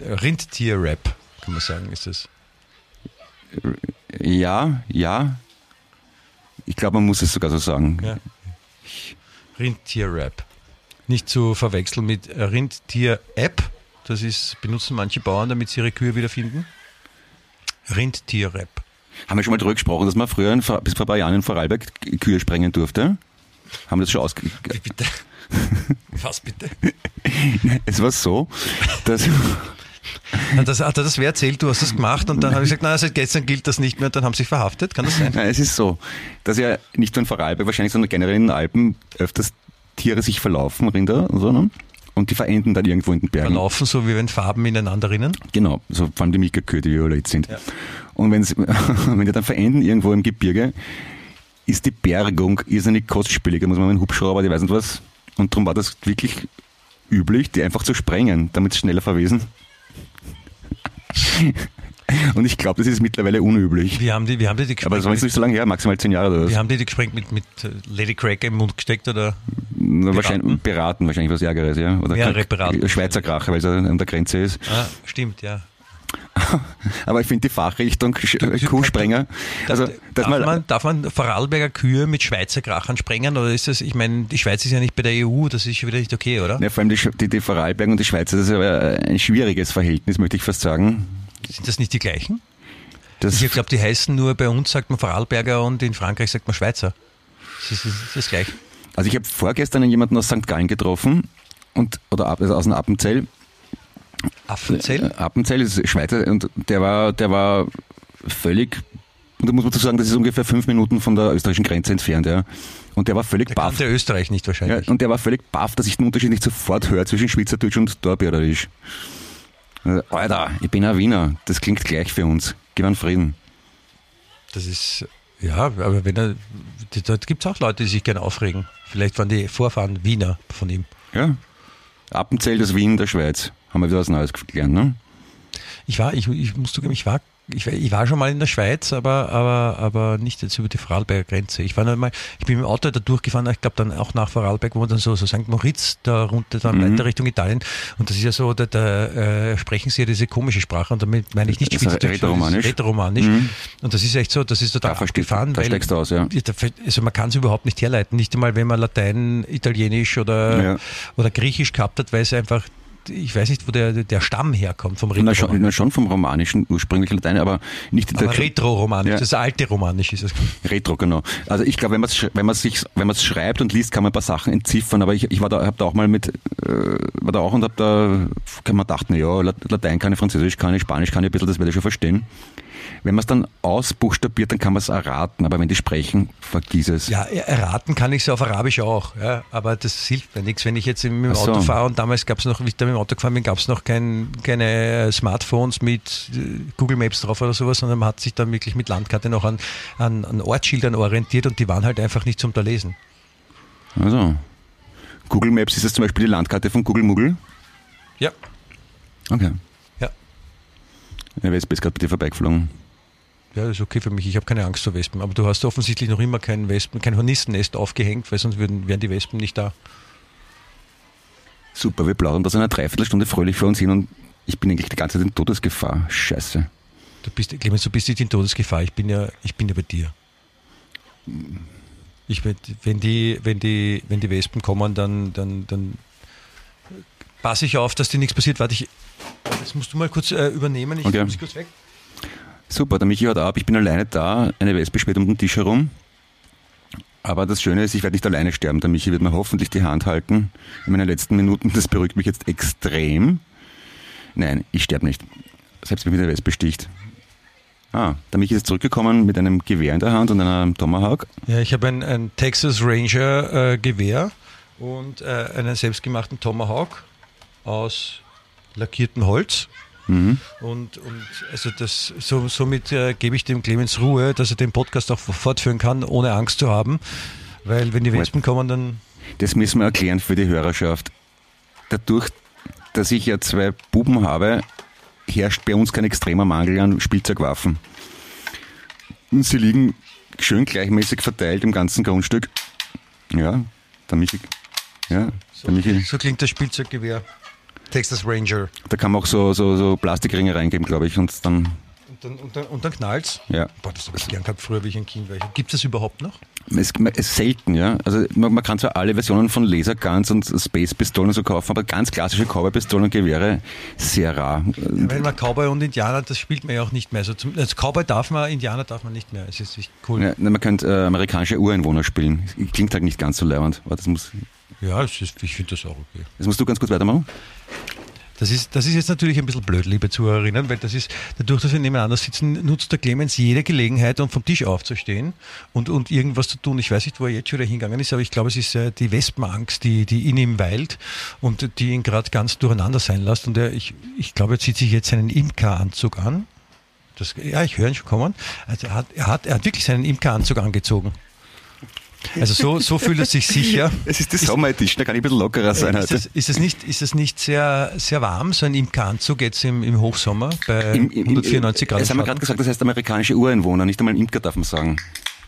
Rindtier-Rap, kann man sagen, ist es. Ja, ja. Ich glaube, man muss es sogar so sagen. Ja. Rindtier-Rap. Nicht zu verwechseln mit Rindtier-App. Das ist, benutzen manche Bauern, damit sie ihre Kühe wiederfinden. Rindtier-Rap. Haben wir schon mal drüber gesprochen, dass man früher in, bis vor ein paar Jahren in Vorarlberg Kühe sprengen durfte? Haben wir das schon ausge... Wie bitte? Was bitte? Es war so, dass... Das, hat er das wer erzählt, du hast das gemacht und dann habe ich gesagt, nein, seit gestern gilt das nicht mehr und dann haben sie sich verhaftet, kann das sein? Nein, es ist so, dass ja nicht nur in Vorarlberg, wahrscheinlich, sondern generell in den Alpen öfters Tiere sich verlaufen, Rinder und so, ne? Und die verenden dann irgendwo in den Bergen. Verlaufen, so wie wenn Farben ineinander rinnen. Genau, so vor allem die Mikakühe, die violett sind. Und wenn's, wenn die dann verenden irgendwo im Gebirge, ist die Bergung irrsinnig kostspielig. Da muss man mit einem Hubschrauber, die weiß nicht was. Und darum war das wirklich üblich, die einfach zu sprengen, damit sie schneller verwesen. Und ich glaube, das ist mittlerweile unüblich. Wie haben die, wie haben die, die Aber das war jetzt nicht so lange her, maximal zehn Jahre oder Wie was. haben die die gesprengt mit, mit äh, Lady Cracker im Mund gesteckt oder? Na, Wahrscheinlich beraten, wahrscheinlich was Ärgeres, ja. Oder Mehrere beraten. Schweizer Kracher, weil es an der Grenze ist. Ah, stimmt, ja. Aber ich finde die Fachrichtung Kuhsprenger, also darf, man, darf man Vorarlberger Kühe mit Schweizer Krachern sprengen oder ist das, ich meine, die Schweiz ist ja nicht bei der EU, das ist schon wieder nicht okay, oder? ja, vor allem die, die, die Vorarlberg und die Schweiz, das ist ein schwieriges Verhältnis, möchte ich fast sagen. Sind das nicht die gleichen? Das, Ich glaube, die heißen nur, bei uns sagt man Vorarlberger und in Frankreich sagt man Schweizer. Das ist, das ist gleich. also ich habe vorgestern jemanden aus St. Gallen getroffen und oder also aus dem Appenzell. Affenzell? Äh, Appenzell ist Schweizer und der war, der war völlig, und da muss man dazu sagen, das ist ungefähr fünf Minuten von der österreichischen Grenze entfernt, ja. Und der war völlig Der baff. kannte Österreich nicht Ja, wahrscheinlich. und der war völlig baff, dass ich den Unterschied nicht sofort höre zwischen Schweizerdeutsch und Dorbererisch. Also, Alter, ich bin ein Wiener. Das klingt gleich für uns. Gib einen Frieden. Das ist, ja, aber wenn er, dort gibt es auch Leute, die sich gerne aufregen. Vielleicht waren die Vorfahren Wiener von ihm. Ja. Appenzell, das Wien der Schweiz. Haben wir wieder was Neues gelernt, ne? Ich war, ich, ich muss zugeben, ich war, ich, ich war schon mal in der Schweiz, aber, aber, aber nicht jetzt über die Vorarlberger Grenze. Ich war noch mal, ich bin mit dem Auto da durchgefahren, ich glaube dann auch nach Vorarlberg, wo man dann so, so St. Moritz da runter, dann weiter Richtung Italien. Und das ist ja so, da, da äh, sprechen sie ja diese komische Sprache und damit meine ich nicht Schweizerdeutsch, Rätoromanisch. das ist Rätoromanisch. Und das ist echt so, das ist total Da abgefahren. da weil- aus, ja. Also man kann es überhaupt nicht herleiten, nicht einmal wenn man Latein, Italienisch oder, Ja. oder Griechisch gehabt hat, weil es einfach, ich weiß nicht, wo der, der Stamm herkommt vom Na Rätoromanisch. schon, na schon vom Romanischen, ursprünglich Latein, aber nicht in der Aber Retro-Romanisch, Ja. das alte Romanisch ist es. Retro, genau. Also ich glaube, wenn man es wenn man sich wenn man es schreibt und liest, kann man ein paar Sachen entziffern. Aber ich, ich war da, habe da auch mal mit, äh, war da auch und habe da, kann man dachten, ja, Lat- Latein kann ich, Französisch kann ich, Spanisch kann ich ein bisschen, das werde ich schon verstehen. Wenn man es dann ausbuchstabiert, dann kann man es erraten. Aber wenn die sprechen, vergiss es. Ja, erraten kann ich es auf Arabisch auch, ja, aber das hilft mir nichts, wenn ich jetzt mit dem so. Auto fahre und damals gab es noch, wie ich da mit dem Auto gefahren bin, gab es noch kein, keine Smartphones mit äh, Google Maps drauf oder sowas, sondern man hat sich dann wirklich mit Landkarte noch an, an, an Ortsschildern orientiert und die waren halt einfach nicht zum da lesen. Also. Google Maps ist das zum Beispiel die Landkarte von Google Muggel. Ja, Okay. Der Wespe ist gerade bei dir vorbeigeflogen. Ja, das ist okay für mich. Ich habe keine Angst vor Wespen. Aber du hast offensichtlich noch immer kein Wespen, kein Hornissennest aufgehängt, weil sonst würden, wären die Wespen nicht da. Super, wir plaudern da so eine Dreiviertelstunde fröhlich vor uns hin und ich bin eigentlich die ganze Zeit in Todesgefahr. Scheiße. Du bist, Clemens, du bist nicht in Todesgefahr. Ich bin ja, ich bin ja bei dir. Ich, werd- wenn die, wenn die, wenn die Wespen kommen, dann, dann, dann passe ich auf, dass dir nichts passiert. Warte, ich, das musst du mal kurz äh, übernehmen. Ich Okay. muss kurz weg. Super, der Michi haut ab, ich bin alleine da, eine Wespe späht um den Tisch herum. Aber das Schöne ist, ich werde nicht alleine sterben. Der Michi wird mir hoffentlich die Hand halten in meinen letzten Minuten. Das beruhigt mich jetzt extrem. Nein, ich sterbe nicht. Selbst wenn mich eine Wespe sticht. Ah, der Michi ist zurückgekommen mit einem Gewehr in der Hand und einem Tomahawk. Ja, ich habe ein, ein Texas Ranger äh, Gewehr und äh, einen selbstgemachten Tomahawk aus lackiertem Holz. Mhm. Und, und also das, so, somit äh, gebe ich dem Clemens Ruhe, dass er den Podcast auch fortführen kann, ohne Angst zu haben. Weil wenn die Wespen kommen, dann Das müssen wir erklären für die Hörerschaft. Dadurch, dass ich ja zwei Buben habe, herrscht bei uns kein extremer Mangel an Spielzeugwaffen. Und sie liegen schön gleichmäßig verteilt im ganzen Grundstück. Ja, der Michi, ja, der Michi, so klingt das Spielzeuggewehr. Texas Ranger. da kann man auch so, so, so Plastikringe reingeben, glaube ich, und dann, Und dann, und dann, und dann knallt's. ja. Boah, das habe ich gern gehabt früher, wie ich ein Kind war. Gibt es das überhaupt noch? Es, es selten, ja. Also man, man kann zwar alle Versionen von Laserguns und Space-Pistolen so kaufen, aber ganz klassische Cowboy-Pistolen und Gewehre sehr rar. Weil man Cowboy und Indianer, das spielt man ja auch nicht mehr. Also zum, als Cowboy darf man, Indianer darf man nicht mehr. Es ist cool. Ja, man könnte äh, amerikanische Ureinwohner spielen. Klingt halt nicht ganz so leibend. Aber das, muss, Ja, ist, ich finde das auch okay. das musst du ganz kurz weitermachen. Das ist, das ist jetzt natürlich ein bisschen blöd, liebe Zuhörerinnen, weil das ist, dadurch, dass wir nebeneinander sitzen, nutzt der Clemens jede Gelegenheit, um vom Tisch aufzustehen und, und irgendwas zu tun. Ich weiß nicht, wo er jetzt schon hingegangen ist, aber ich glaube, es ist äh, die Wespenangst, die, die in ihm weilt und die ihn gerade ganz durcheinander sein lässt. Und er, ich, ich glaube, er zieht sich jetzt seinen Imkeranzug an. Das, ja, ich höre ihn schon kommen. Also er hat, er hat, er hat wirklich seinen Imkeranzug angezogen. Also so, so fühlt er sich sicher. Es ist die Sommer-Edition, da kann ich ein bisschen lockerer sein Ist heute. es, ist es nicht, ist es nicht sehr, sehr warm, so ein Imkeranzug jetzt im, im Hochsommer bei Im- im- 194 Grad? Das haben wir gerade gesagt, das heißt amerikanische Ureinwohner, nicht einmal Imker darf man sagen.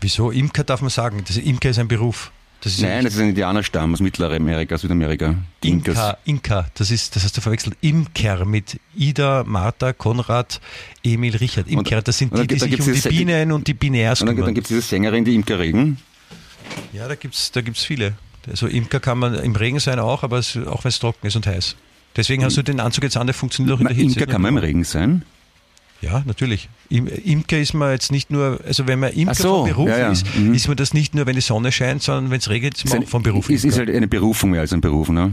Wieso? Imker darf man sagen. Das, Imker ist ein Beruf. Das Nein, das ist ein Indianerstamm aus Mittelamerika, Südamerika. Die Inkas. Inka, Inka, das ist, das hast du verwechselt. Imker mit Ida, Martha, Konrad, Emil, Richard. Imker, das sind die, die sich um die Bienen und die Binärs Und dann, kümmern. dann gibt es diese Sängerin, die Imker Regen. Ja, da gibt's, da gibt's viele. Also Imker kann man im Regen sein auch, aber es, auch wenn es trocken ist und heiß. Deswegen hast du den Anzug jetzt an, der funktioniert auch in der Hitze. Imker kann man im Regen sein. Ja, natürlich. Im, Imker ist man jetzt nicht nur, also wenn man Imker so, vom Beruf ja, ja. ist, Mhm. ist man das nicht nur, wenn die Sonne scheint, sondern wenn es regnet, ist Ist man ein- auch vom Beruf Ist, ist Imker. halt eine Berufung mehr als ein Beruf, ne?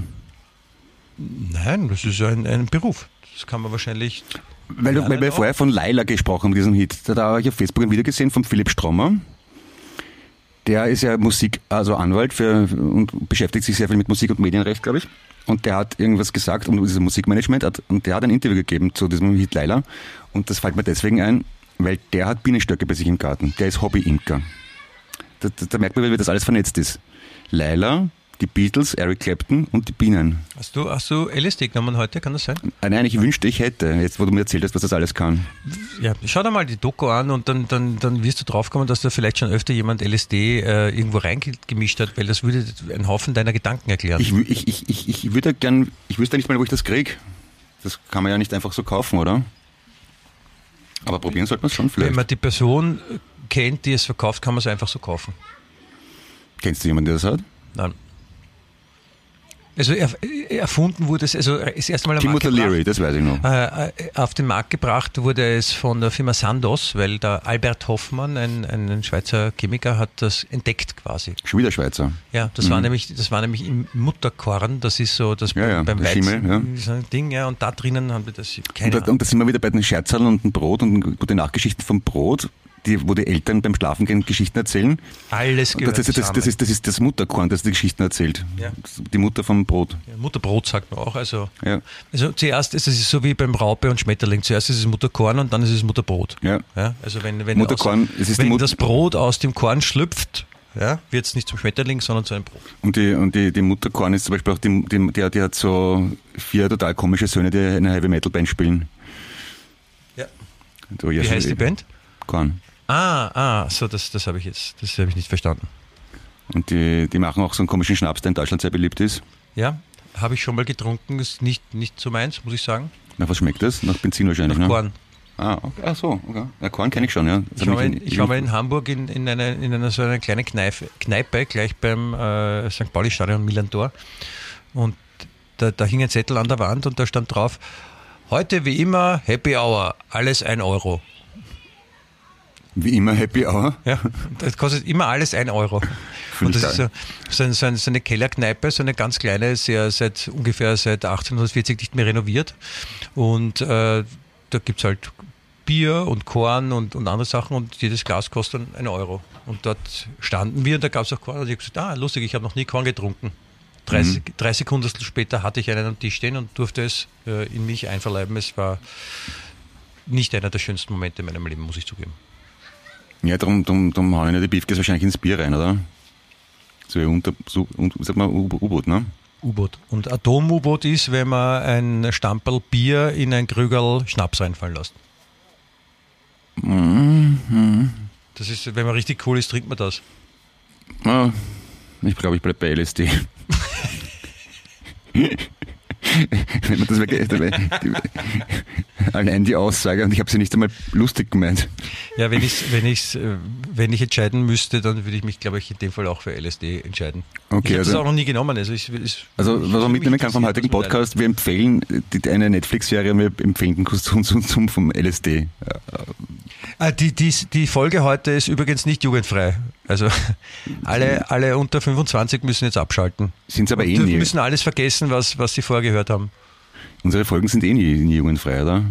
Nein, das ist ein, ein Beruf. Das kann man wahrscheinlich. Weil, du, weil wir vorher von Laila gesprochen haben, diesen Hit. Da, da habe ich auf Facebook ein Video gesehen von Philipp Strommer. Der ist ja Musik, also Anwalt für, und beschäftigt sich sehr viel mit Musik und Medienrecht, glaube ich. Und der hat irgendwas gesagt um dieses Musikmanagement hat, und der hat ein Interview gegeben zu diesem Hit Laila. Und das fällt mir deswegen ein, weil der hat Bienenstöcke bei sich im Garten. Der ist Hobby-Imker. Da, da, da merkt man, wie das alles vernetzt ist. Laila, die Beatles, Eric Clapton und die Bienen. Hast du, hast du LSD genommen heute? Kann das sein? Ah, Nein, ich wünschte, ich hätte, jetzt wo du mir erzählt hast, was das alles kann. Ja, schau dir mal die Doku an und dann, dann, dann wirst du draufkommen, dass da vielleicht schon öfter jemand LSD äh, irgendwo reingemischt hat, weil das würde einen Haufen deiner Gedanken erklären. Ich, ich, ich, ich, ich würde gern, ich wüsste nicht mal, wo ich das krieg. Das kann man ja nicht einfach so kaufen, oder? Aber probieren sollte man es schon Wenn vielleicht. man die Person kennt, die es verkauft, kann man es einfach so kaufen. Kennst du jemanden, der das hat? Nein. Also er, erfunden wurde es, also das erste Mal Timothy. Leary, das weiß ich noch. Äh, äh, auf den Markt gebracht wurde es von der Firma Sandoz, weil der Albert Hoffmann, ein, ein Schweizer Chemiker, hat das entdeckt quasi. Schon wieder Schweizer. Ja, das war nämlich, das war nämlich im Mutterkorn, das ist so das Mhm. Ja, ja, beim Weizen Schimmel, ja. so ein Ding, ja, und da drinnen haben wir das keine Und da, und da sind wir wieder bei den Scherzern und dem Brot und gute Nachgeschichten vom Brot, die, wo die Eltern beim Schlafengehen Geschichten erzählen. Alles gehört das, ist, das, das, zusammen. ist, das ist das Mutterkorn, das die Geschichten erzählt. Ja. Die Mutter vom Brot. Ja, Mutterbrot sagt man auch. Also, Ja. also zuerst ist es so wie beim Raupe und Schmetterling. Zuerst ist es Mutterkorn und dann ist es Mutterbrot. Ja. Also wenn, wenn, Mutterkorn, aus, es ist wenn Mut- das Brot aus dem Korn schlüpft, ja, wird es nicht zum Schmetterling, sondern zu einem Brot. Und die, und die, die Mutterkorn ist zum Beispiel auch, die, die, die, die hat so vier total komische Söhne, die eine Heavy Metal Band spielen. Ja. So, Wie heißt die Band? Korn. Ah, ah, so, das, das habe ich jetzt, das habe ich nicht verstanden. Und die, die machen auch so einen komischen Schnaps, der in Deutschland sehr beliebt ist. Ja, habe ich schon mal getrunken, ist nicht, nicht so meins, muss ich sagen. Nach was schmeckt das? Nach Benzin wahrscheinlich, Nach ne? Korn. Ah, okay. Ach so, okay. Ja, Korn kenne ich schon, ja. Das Ich war, mich in, ich war mal in Hamburg in, in, einer, in einer so einer kleinen Kneipe, Kneipe gleich beim äh, St. Pauli-Stadion Milan Tor. Und da, da hing ein Zettel an der Wand und da stand drauf, heute wie immer Happy Hour, alles ein Euro. Wie immer Happy Hour. Ja, das kostet immer alles ein Euro. Finde Und das ist so, so, so, ein, so eine Kellerkneipe, so eine ganz kleine, sehr seit ungefähr seit 1840 nicht mehr renoviert. Und äh, da gibt's halt Bier und Korn und, und andere Sachen und jedes Glas kostet dann einen Euro. Und dort standen wir und da gab's auch Korn. Und ich hab gesagt, ah, lustig, ich habe noch nie Korn getrunken. Drei, Mhm. Sek- drei Sekunden später hatte ich einen am Tisch stehen und durfte es äh, in mich einverleiben. Es war nicht einer der schönsten Momente in meinem Leben, muss ich zugeben. Ja, darum, darum, darum hauen ja die Beefkes wahrscheinlich ins Bier rein, oder? So wie unter, so, un- sag mal, U- U-Boot, ne? U-Boot. Und Atom-U-Boot ist, wenn man ein Stamperl Bier in ein Krügerl Schnaps reinfallen lässt. Das ist, wenn man richtig cool ist, trinkt man das. Ah, ich glaube, ich bleibe bei LSD. Wenn man das wirklich, allein die Aussage, und ich habe sie nicht einmal lustig gemeint. Ja, wenn, ich's, wenn, ich's, äh, wenn ich entscheiden müsste, dann würde ich mich, glaube ich, in dem Fall auch für LSD entscheiden. Okay, ich habe das also- auch noch nie genommen. Also, ich, ich, Also, was man mitnehmen kann vom heutigen Podcast, wir empfehlen die, eine Netflix-Serie, wir empfehlen den Konsum zum vom LSD. Ah, die, die, die Folge heute ist übrigens nicht jugendfrei. Also alle, alle unter 25 müssen jetzt abschalten. Sind sie aber eh nie. müssen alles vergessen, was, was sie vorher gehört haben. Unsere Folgen sind eh nie, nie jugendfrei, oder?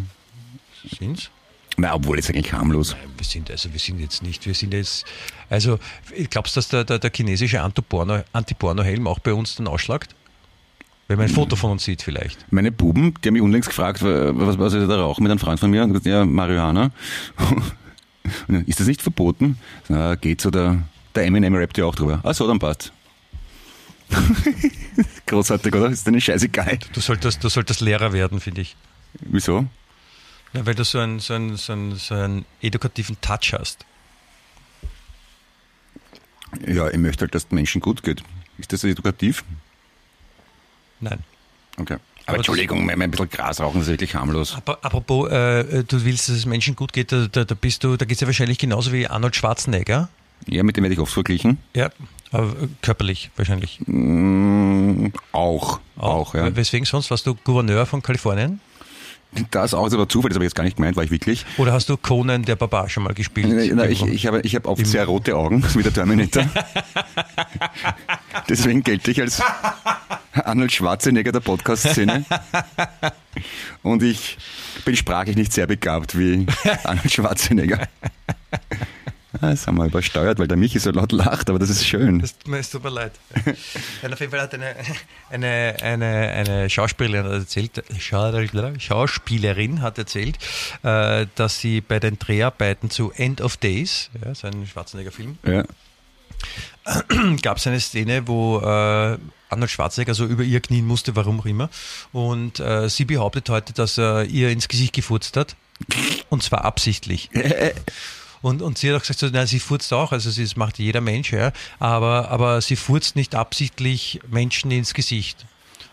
Sind's? Na, obwohl jetzt eigentlich harmlos. Nein, wir sind, also wir sind jetzt nicht, wir sind jetzt, also glaubst du, dass der, der, der chinesische Antiporno- Antiporno-Helm auch bei uns dann ausschlagt? Wenn man ein Foto von uns sieht vielleicht. Meine Buben, die haben mich unlängst gefragt, was, was ich da rauche mit einem Freund von mir. Und gesagt, ja, Marihuana. Und Ist das nicht verboten? Na, geht so, der, der Eminem rappt ja auch drüber. Ah, so, dann passt. Großartig, oder? Ist denen scheißegal. Du solltest, du solltest Lehrer werden, finde ich. Wieso? Ja, weil du so einen, so, einen, so, einen, so einen edukativen Touch hast. Ja, ich möchte halt, dass den Menschen gut geht. Ist das edukativ? Nein. Okay. Aber, Entschuldigung, mein, ein bisschen Gras rauchen ist wirklich harmlos. Aber apropos, äh, du willst, dass es Menschen gut geht, da, da, da bist du, da geht es ja wahrscheinlich genauso wie Arnold Schwarzenegger. Ja, mit dem werde ich oft verglichen. Ja, aber äh, körperlich wahrscheinlich. Mm, auch, auch, ja. Weswegen sonst warst du Gouverneur von Kalifornien? Das auch ist aber Zufall, das habe ich jetzt gar nicht gemeint, war ich wirklich. Oder hast du Conan der Barbar schon mal gespielt? Na, ich, ich habe, ich habe oft sehr rote Augen, wie der Terminator. Deswegen gelte ich als Arnold Schwarzenegger der Podcast-Szene. Und ich bin sprachlich nicht sehr begabt wie Arnold Schwarzenegger. Ah, Das haben wir übersteuert, weil der Michi so laut lacht, aber das ist schön. Das, es tut mir leid. Ja, auf jeden Fall hat eine, eine, eine, eine Schauspielerin hat erzählt, Schau- Schauspielerin hat erzählt, äh, dass sie bei den Dreharbeiten zu End of Days, ja, so ein Schwarzenegger-Film, Ja. gab es eine Szene, wo äh, Arnold Schwarzenegger so über ihr knien musste, warum auch immer. Und äh, sie behauptet heute, dass er ihr ins Gesicht gefurzt hat. Und zwar absichtlich. Und, und sie hat auch gesagt, so, na, sie furzt auch, also sie, das macht jeder Mensch, ja, aber, aber sie furzt nicht absichtlich Menschen ins Gesicht.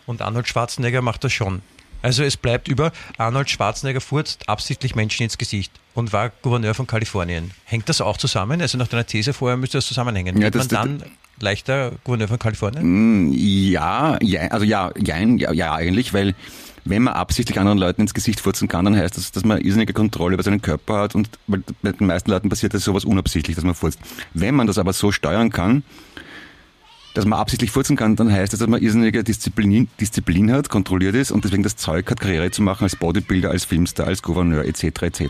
Und Arnold Schwarzenegger macht das schon. Also es bleibt über, Arnold Schwarzenegger furzt absichtlich Menschen ins Gesicht und war Gouverneur von Kalifornien. Hängt das auch zusammen? Also nach deiner These vorher müsste das zusammenhängen. Ja, das- man dann leichter Gouverneur von Kalifornien? Mm, Ja, ja, also ja, jein, ja, ja, eigentlich, weil wenn man absichtlich anderen Leuten ins Gesicht furzen kann, dann heißt das, dass man irrsinnige Kontrolle über seinen Körper hat und bei den meisten Leuten passiert das sowas unabsichtlich, dass man furzt. Wenn man das aber so steuern kann, dass man absichtlich furzen kann, dann heißt das, dass man irrsinnige Disziplin, Disziplin hat, kontrolliert ist und deswegen das Zeug hat, Karriere zu machen als Bodybuilder, als Filmstar, als Gouverneur etc. etc.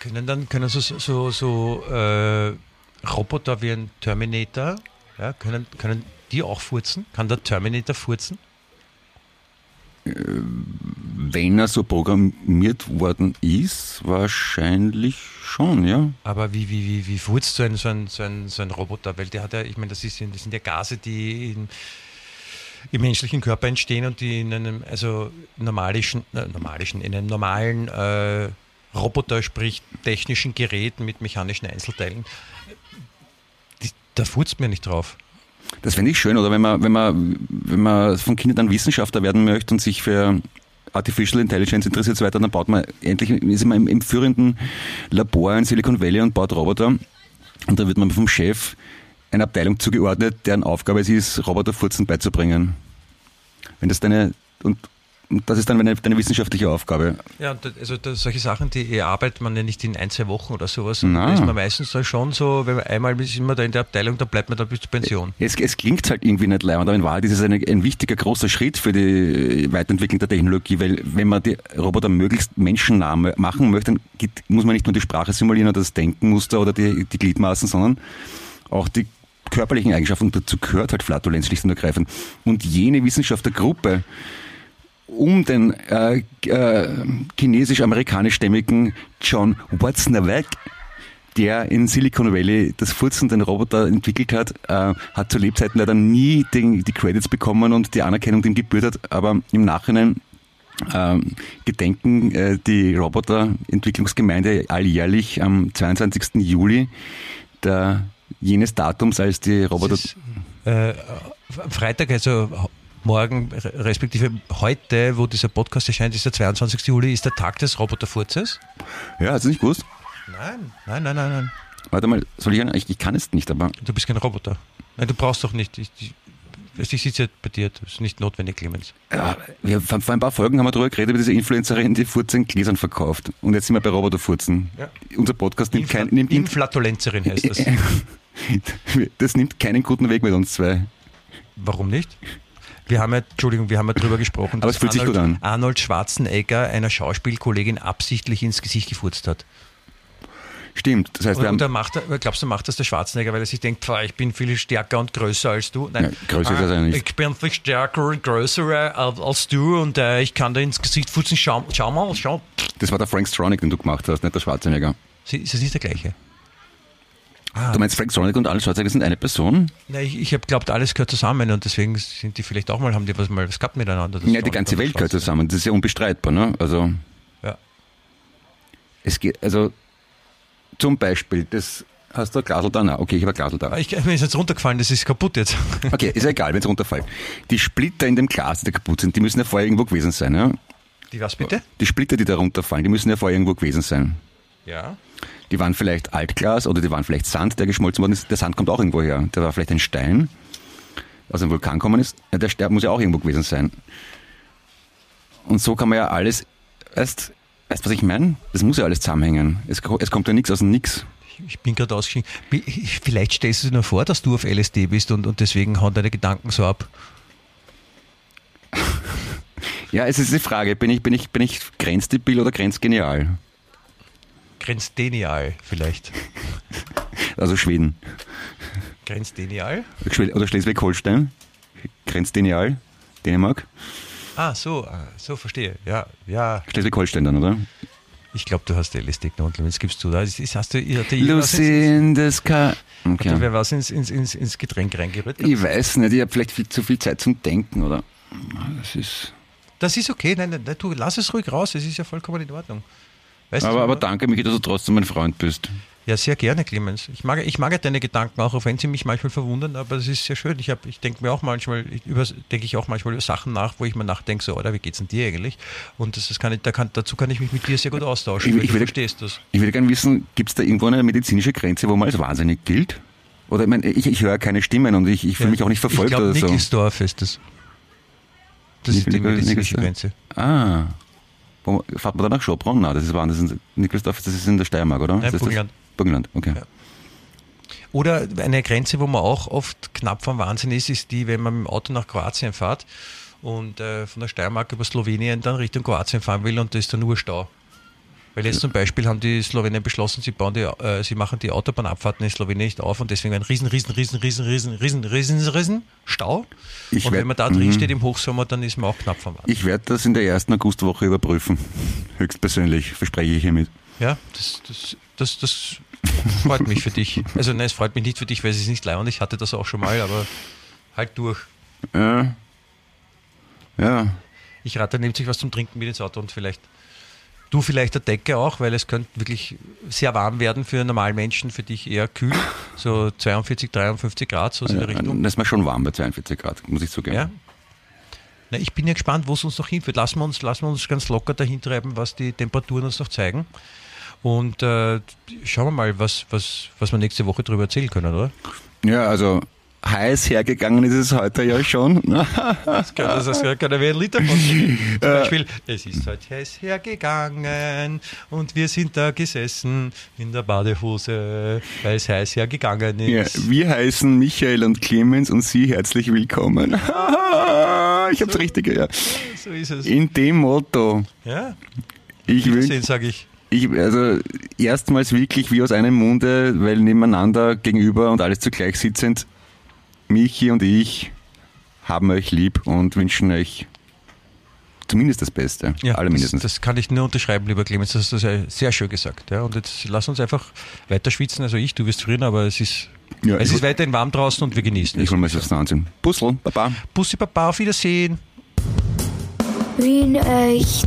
Können dann können so, so, so äh, Roboter wie ein Terminator, ja, können, können die auch furzen? Kann der Terminator furzen? Wenn er so programmiert worden ist, wahrscheinlich schon, ja. Aber wie, wie, wie, wie furzt so ein, so, ein, so, ein, so ein Roboter? Weil der hat ja, ich meine, das, ist, das sind ja Gase, die in, im menschlichen Körper entstehen und die in einem, also normalischen, äh, normalischen, in einem normalen äh, Roboter, sprich technischen Gerät mit mechanischen Einzelteilen, die, da furzt mir nicht drauf. Das fände ich schön, oder wenn man, wenn man, wenn man von Kindern an Wissenschaftler werden möchte und sich für Artificial Intelligence interessiert so weiter, dann baut man endlich, ist man im, im führenden Labor in Silicon Valley und baut Roboter. Und da wird man vom Chef eine Abteilung zugeordnet, deren Aufgabe es ist, Roboterfurzen beizubringen. Wenn das deine, und das ist dann deine, deine wissenschaftliche Aufgabe. Ja, also das, solche Sachen, die arbeitet man ja nicht in ein, zwei Wochen oder sowas. Da ist man meistens da schon so, wenn man einmal ist immer da in der Abteilung, da bleibt man da bis zur Pension. Es, es klingt halt irgendwie nicht leibend, aber in Wahrheit ist es eine, ein wichtiger, großer Schritt für die Weiterentwicklung der Technologie, weil wenn man die Roboter möglichst menschennah machen möchte, dann muss man nicht nur die Sprache simulieren oder das Denkenmuster oder die, die Gliedmaßen, sondern auch die körperlichen Eigenschaften. Und dazu gehört halt Flatulenz schlicht und ergreifend. Und jene Wissenschaftlergruppe, um den äh, äh, chinesisch-amerikanischstämmigen John Watzlawick, der in Silicon Valley das Furzen den Roboter entwickelt hat, äh, hat zu Lebzeiten leider nie den, die Credits bekommen und die Anerkennung, die ihm gebührt hat, aber im Nachhinein ähm, gedenken äh, die Roboterentwicklungsgemeinde alljährlich am 22. Juli der, jenes Datums, als die Roboter... Ist, äh, Freitag, also morgen, respektive heute, wo dieser Podcast erscheint, ist der 22. Juli, ist der Tag des Roboterfurzes. Ja, hast du nicht gewusst? Nein, nein, nein, nein, nein. Warte mal, soll ich? Ich, ich kann es nicht, aber Du bist kein Roboter. Nein, du brauchst doch nicht. Ich, ich, ich sitze ja bei dir, das ist nicht notwendig, Clemens. Ja, wir, vor, vor ein paar Folgen haben wir darüber geredet, über diese Influencerin, die Furzen in Gläsern verkauft. Und jetzt sind wir bei Roboterfurzen. Ja. Unser Podcast nimmt, Infla kein, nimmt, nimmt, Inflatulenzerin heißt das. das nimmt keinen guten Weg mit uns zwei. Warum nicht? Wir haben ja, Entschuldigung, wir haben ja drüber gesprochen, sich Arnold. Arnold Schwarzenegger einer Schauspielkollegin absichtlich ins Gesicht gefurzt hat. Stimmt. Das heißt, Und, und da macht er, glaubst du, macht das der Schwarzenegger, weil er sich denkt, pfah, ich bin viel stärker und größer als du? Nein, Ja, größer ist er ja nicht. Ich bin viel stärker und größer äh, als, du und äh, ich kann dir ins Gesicht futzen. Schau, schau mal, schau. das war der Frank Stronach, den du gemacht hast, nicht der Schwarzenegger. Sie- Ist das nicht der gleiche? Du meinst Frank Stronach und Arnold Schwarzenegger sind eine Person? Na, ich ich habe glaubt, alles gehört zusammen und deswegen sind die vielleicht auch mal, haben die was mal was gehabt miteinander. Ja, die ganze Welt gehört Schwarzenegger. zusammen. Das ist ja unbestreitbar, ne? Also, Ja. es geht, also, zum Beispiel, das, hast du ein Glasl da? Nein, okay, ich habe ein Glasl da. Ah, Ich, mir ist jetzt runtergefallen, das ist kaputt jetzt. Okay, ist ja egal, wenn es runterfällt. Die Splitter in dem Glas, die kaputt sind, die müssen ja vorher irgendwo gewesen sein, ja? Die was bitte? Die Splitter, die da runterfallen, die müssen ja vorher irgendwo gewesen sein. Ja. Die waren vielleicht Altglas oder die waren vielleicht Sand, der geschmolzen worden ist. Der Sand kommt auch irgendwo her. Der war vielleicht ein Stein, aus einem Vulkan gekommen ist. Der Stern muss ja auch irgendwo gewesen sein. Und so kann man ja alles, weißt, weißt was ich meine? Das muss ja alles zusammenhängen. Es, es kommt ja nichts aus dem Nix. Ich bin gerade ausgeschieden. Vielleicht stellst du dir nur vor, dass du auf LSD bist und, und deswegen hauen deine Gedanken so ab. Ja, es ist die Frage, bin ich, bin ich, bin ich grenzdebil oder grenzgenial? Grenzdenial vielleicht. Also Schweden. Grenzdenial? Oder Schleswig-Holstein. Grenzdenial. Dänemark. Ah, so, ah, so verstehe. Ja, ja. Schleswig-Holstein dann, oder? Ich glaube, du hast LSD genommen, Clemens, gibst du da. Hast du, hat dir jemand was ins, Lucy in the sky. hat dir Okay. wer was ins, ins, ins, ins Getränk reingerührt? Ich weiß nicht, ich habe vielleicht viel, zu viel Zeit zum Denken, oder? Das ist. Das ist okay, nein, nein, nein, du lass es ruhig raus, es ist ja vollkommen in Ordnung. Weißt Aber, aber danke, Michi, dass du trotzdem mein Freund bist. Ja, sehr gerne, Clemens. Ich mag, ich mag ja deine Gedanken auch, auch wenn sie mich manchmal verwundern, aber es ist sehr schön. Ich, hab- ich denke mir auch manchmal, über, denke ich auch manchmal über Sachen nach, wo ich mir nachdenke, so, oder wie geht's denn dir eigentlich? Und das, das kann ich, da kann, dazu kann ich mich mit dir sehr gut austauschen, Ich- ich will- verstehst das. Ich würde gerne wissen, gibt es da irgendwo eine medizinische Grenze, wo man als wahnsinnig gilt? Oder ich, meine, ich, ich höre keine Stimmen und ich, ich fühle mich auch nicht verfolgt ich glaub, oder so. Nickelsdorf ist das. Das ist die medizinische. Grenze. Ah. Wo, fahrt man da nach Schopron? Nein, das ist woanders. in Nickelsdorf, das ist in der Steiermark, oder? Nein, Burgenland. Burgenland, okay. Ja. Oder eine Grenze, wo man auch oft knapp vom Wahnsinn ist, ist die, wenn man mit dem Auto nach Kroatien fährt und äh, von der Steiermark über Slowenien dann Richtung Kroatien fahren will und da ist dann nur Stau. Weil jetzt zum Beispiel haben die Slowenen beschlossen, sie, bauen die, äh, sie machen die Autobahnabfahrten in Slowenien nicht auf und deswegen ein riesen, riesen, riesen, riesen, riesen, riesen, riesen, riesen Stau. Ich und werd- wenn man da drin mhm. steht im Hochsommer, dann ist man auch knapp vom Wahnsinn. Ich werde das in der ersten Augustwoche überprüfen. Höchstpersönlich, verspreche ich hiermit. Ja, das, das, das, das freut mich für dich. Also nein, es freut mich nicht für dich, weil es ist nicht leid und ich hatte das auch schon mal, aber halt durch. Ja. Ja. Ich rate, nehmt sich was zum Trinken mit ins Auto und vielleicht du vielleicht der Decke auch, weil es könnte wirklich sehr warm werden für normalen Menschen, für dich eher kühl, so 42, 53 Grad, so in der Richtung. Das ist mir schon warm bei 42 Grad, muss ich zugeben. Ja. Na, ich bin ja gespannt, wo es uns noch hinführt. Lassen wir uns, lassen wir uns ganz locker dahin treiben, was die Temperaturen uns noch zeigen. Und äh, schauen wir mal, was, was, was wir nächste Woche darüber erzählen können, oder? Ja, also heiß hergegangen ist es heute ja schon. Das kann, das, kann wie ein Liter von Zum Beispiel, es ist heute heiß hergegangen und wir sind da gesessen in der Badehose, weil es heiß hergegangen Ja, ist. wir heißen Michael und Clemens und Sie herzlich willkommen. ich hab's richtig, ja. So ist es. In dem Motto. Ja, Ich will, sage ich. ich, also erstmals wirklich wie aus einem Munde, weil nebeneinander, gegenüber und alles zugleich sitzend, Michi und ich haben euch lieb und wünschen euch zumindest das Beste. Ja, Alle mindestens. Das, das kann ich nur unterschreiben, lieber Clemens. Das hast du sehr, sehr schön gesagt. Ja. Und jetzt lass uns einfach weiter schwitzen. Also ich, du wirst frieren, aber es ist, Ja, es ich ist weiterhin warm draußen und wir genießen ich es. hol mal das anziehen. Puzzle, Baba. Bussi Papa, auf Wiedersehen. Wien echt.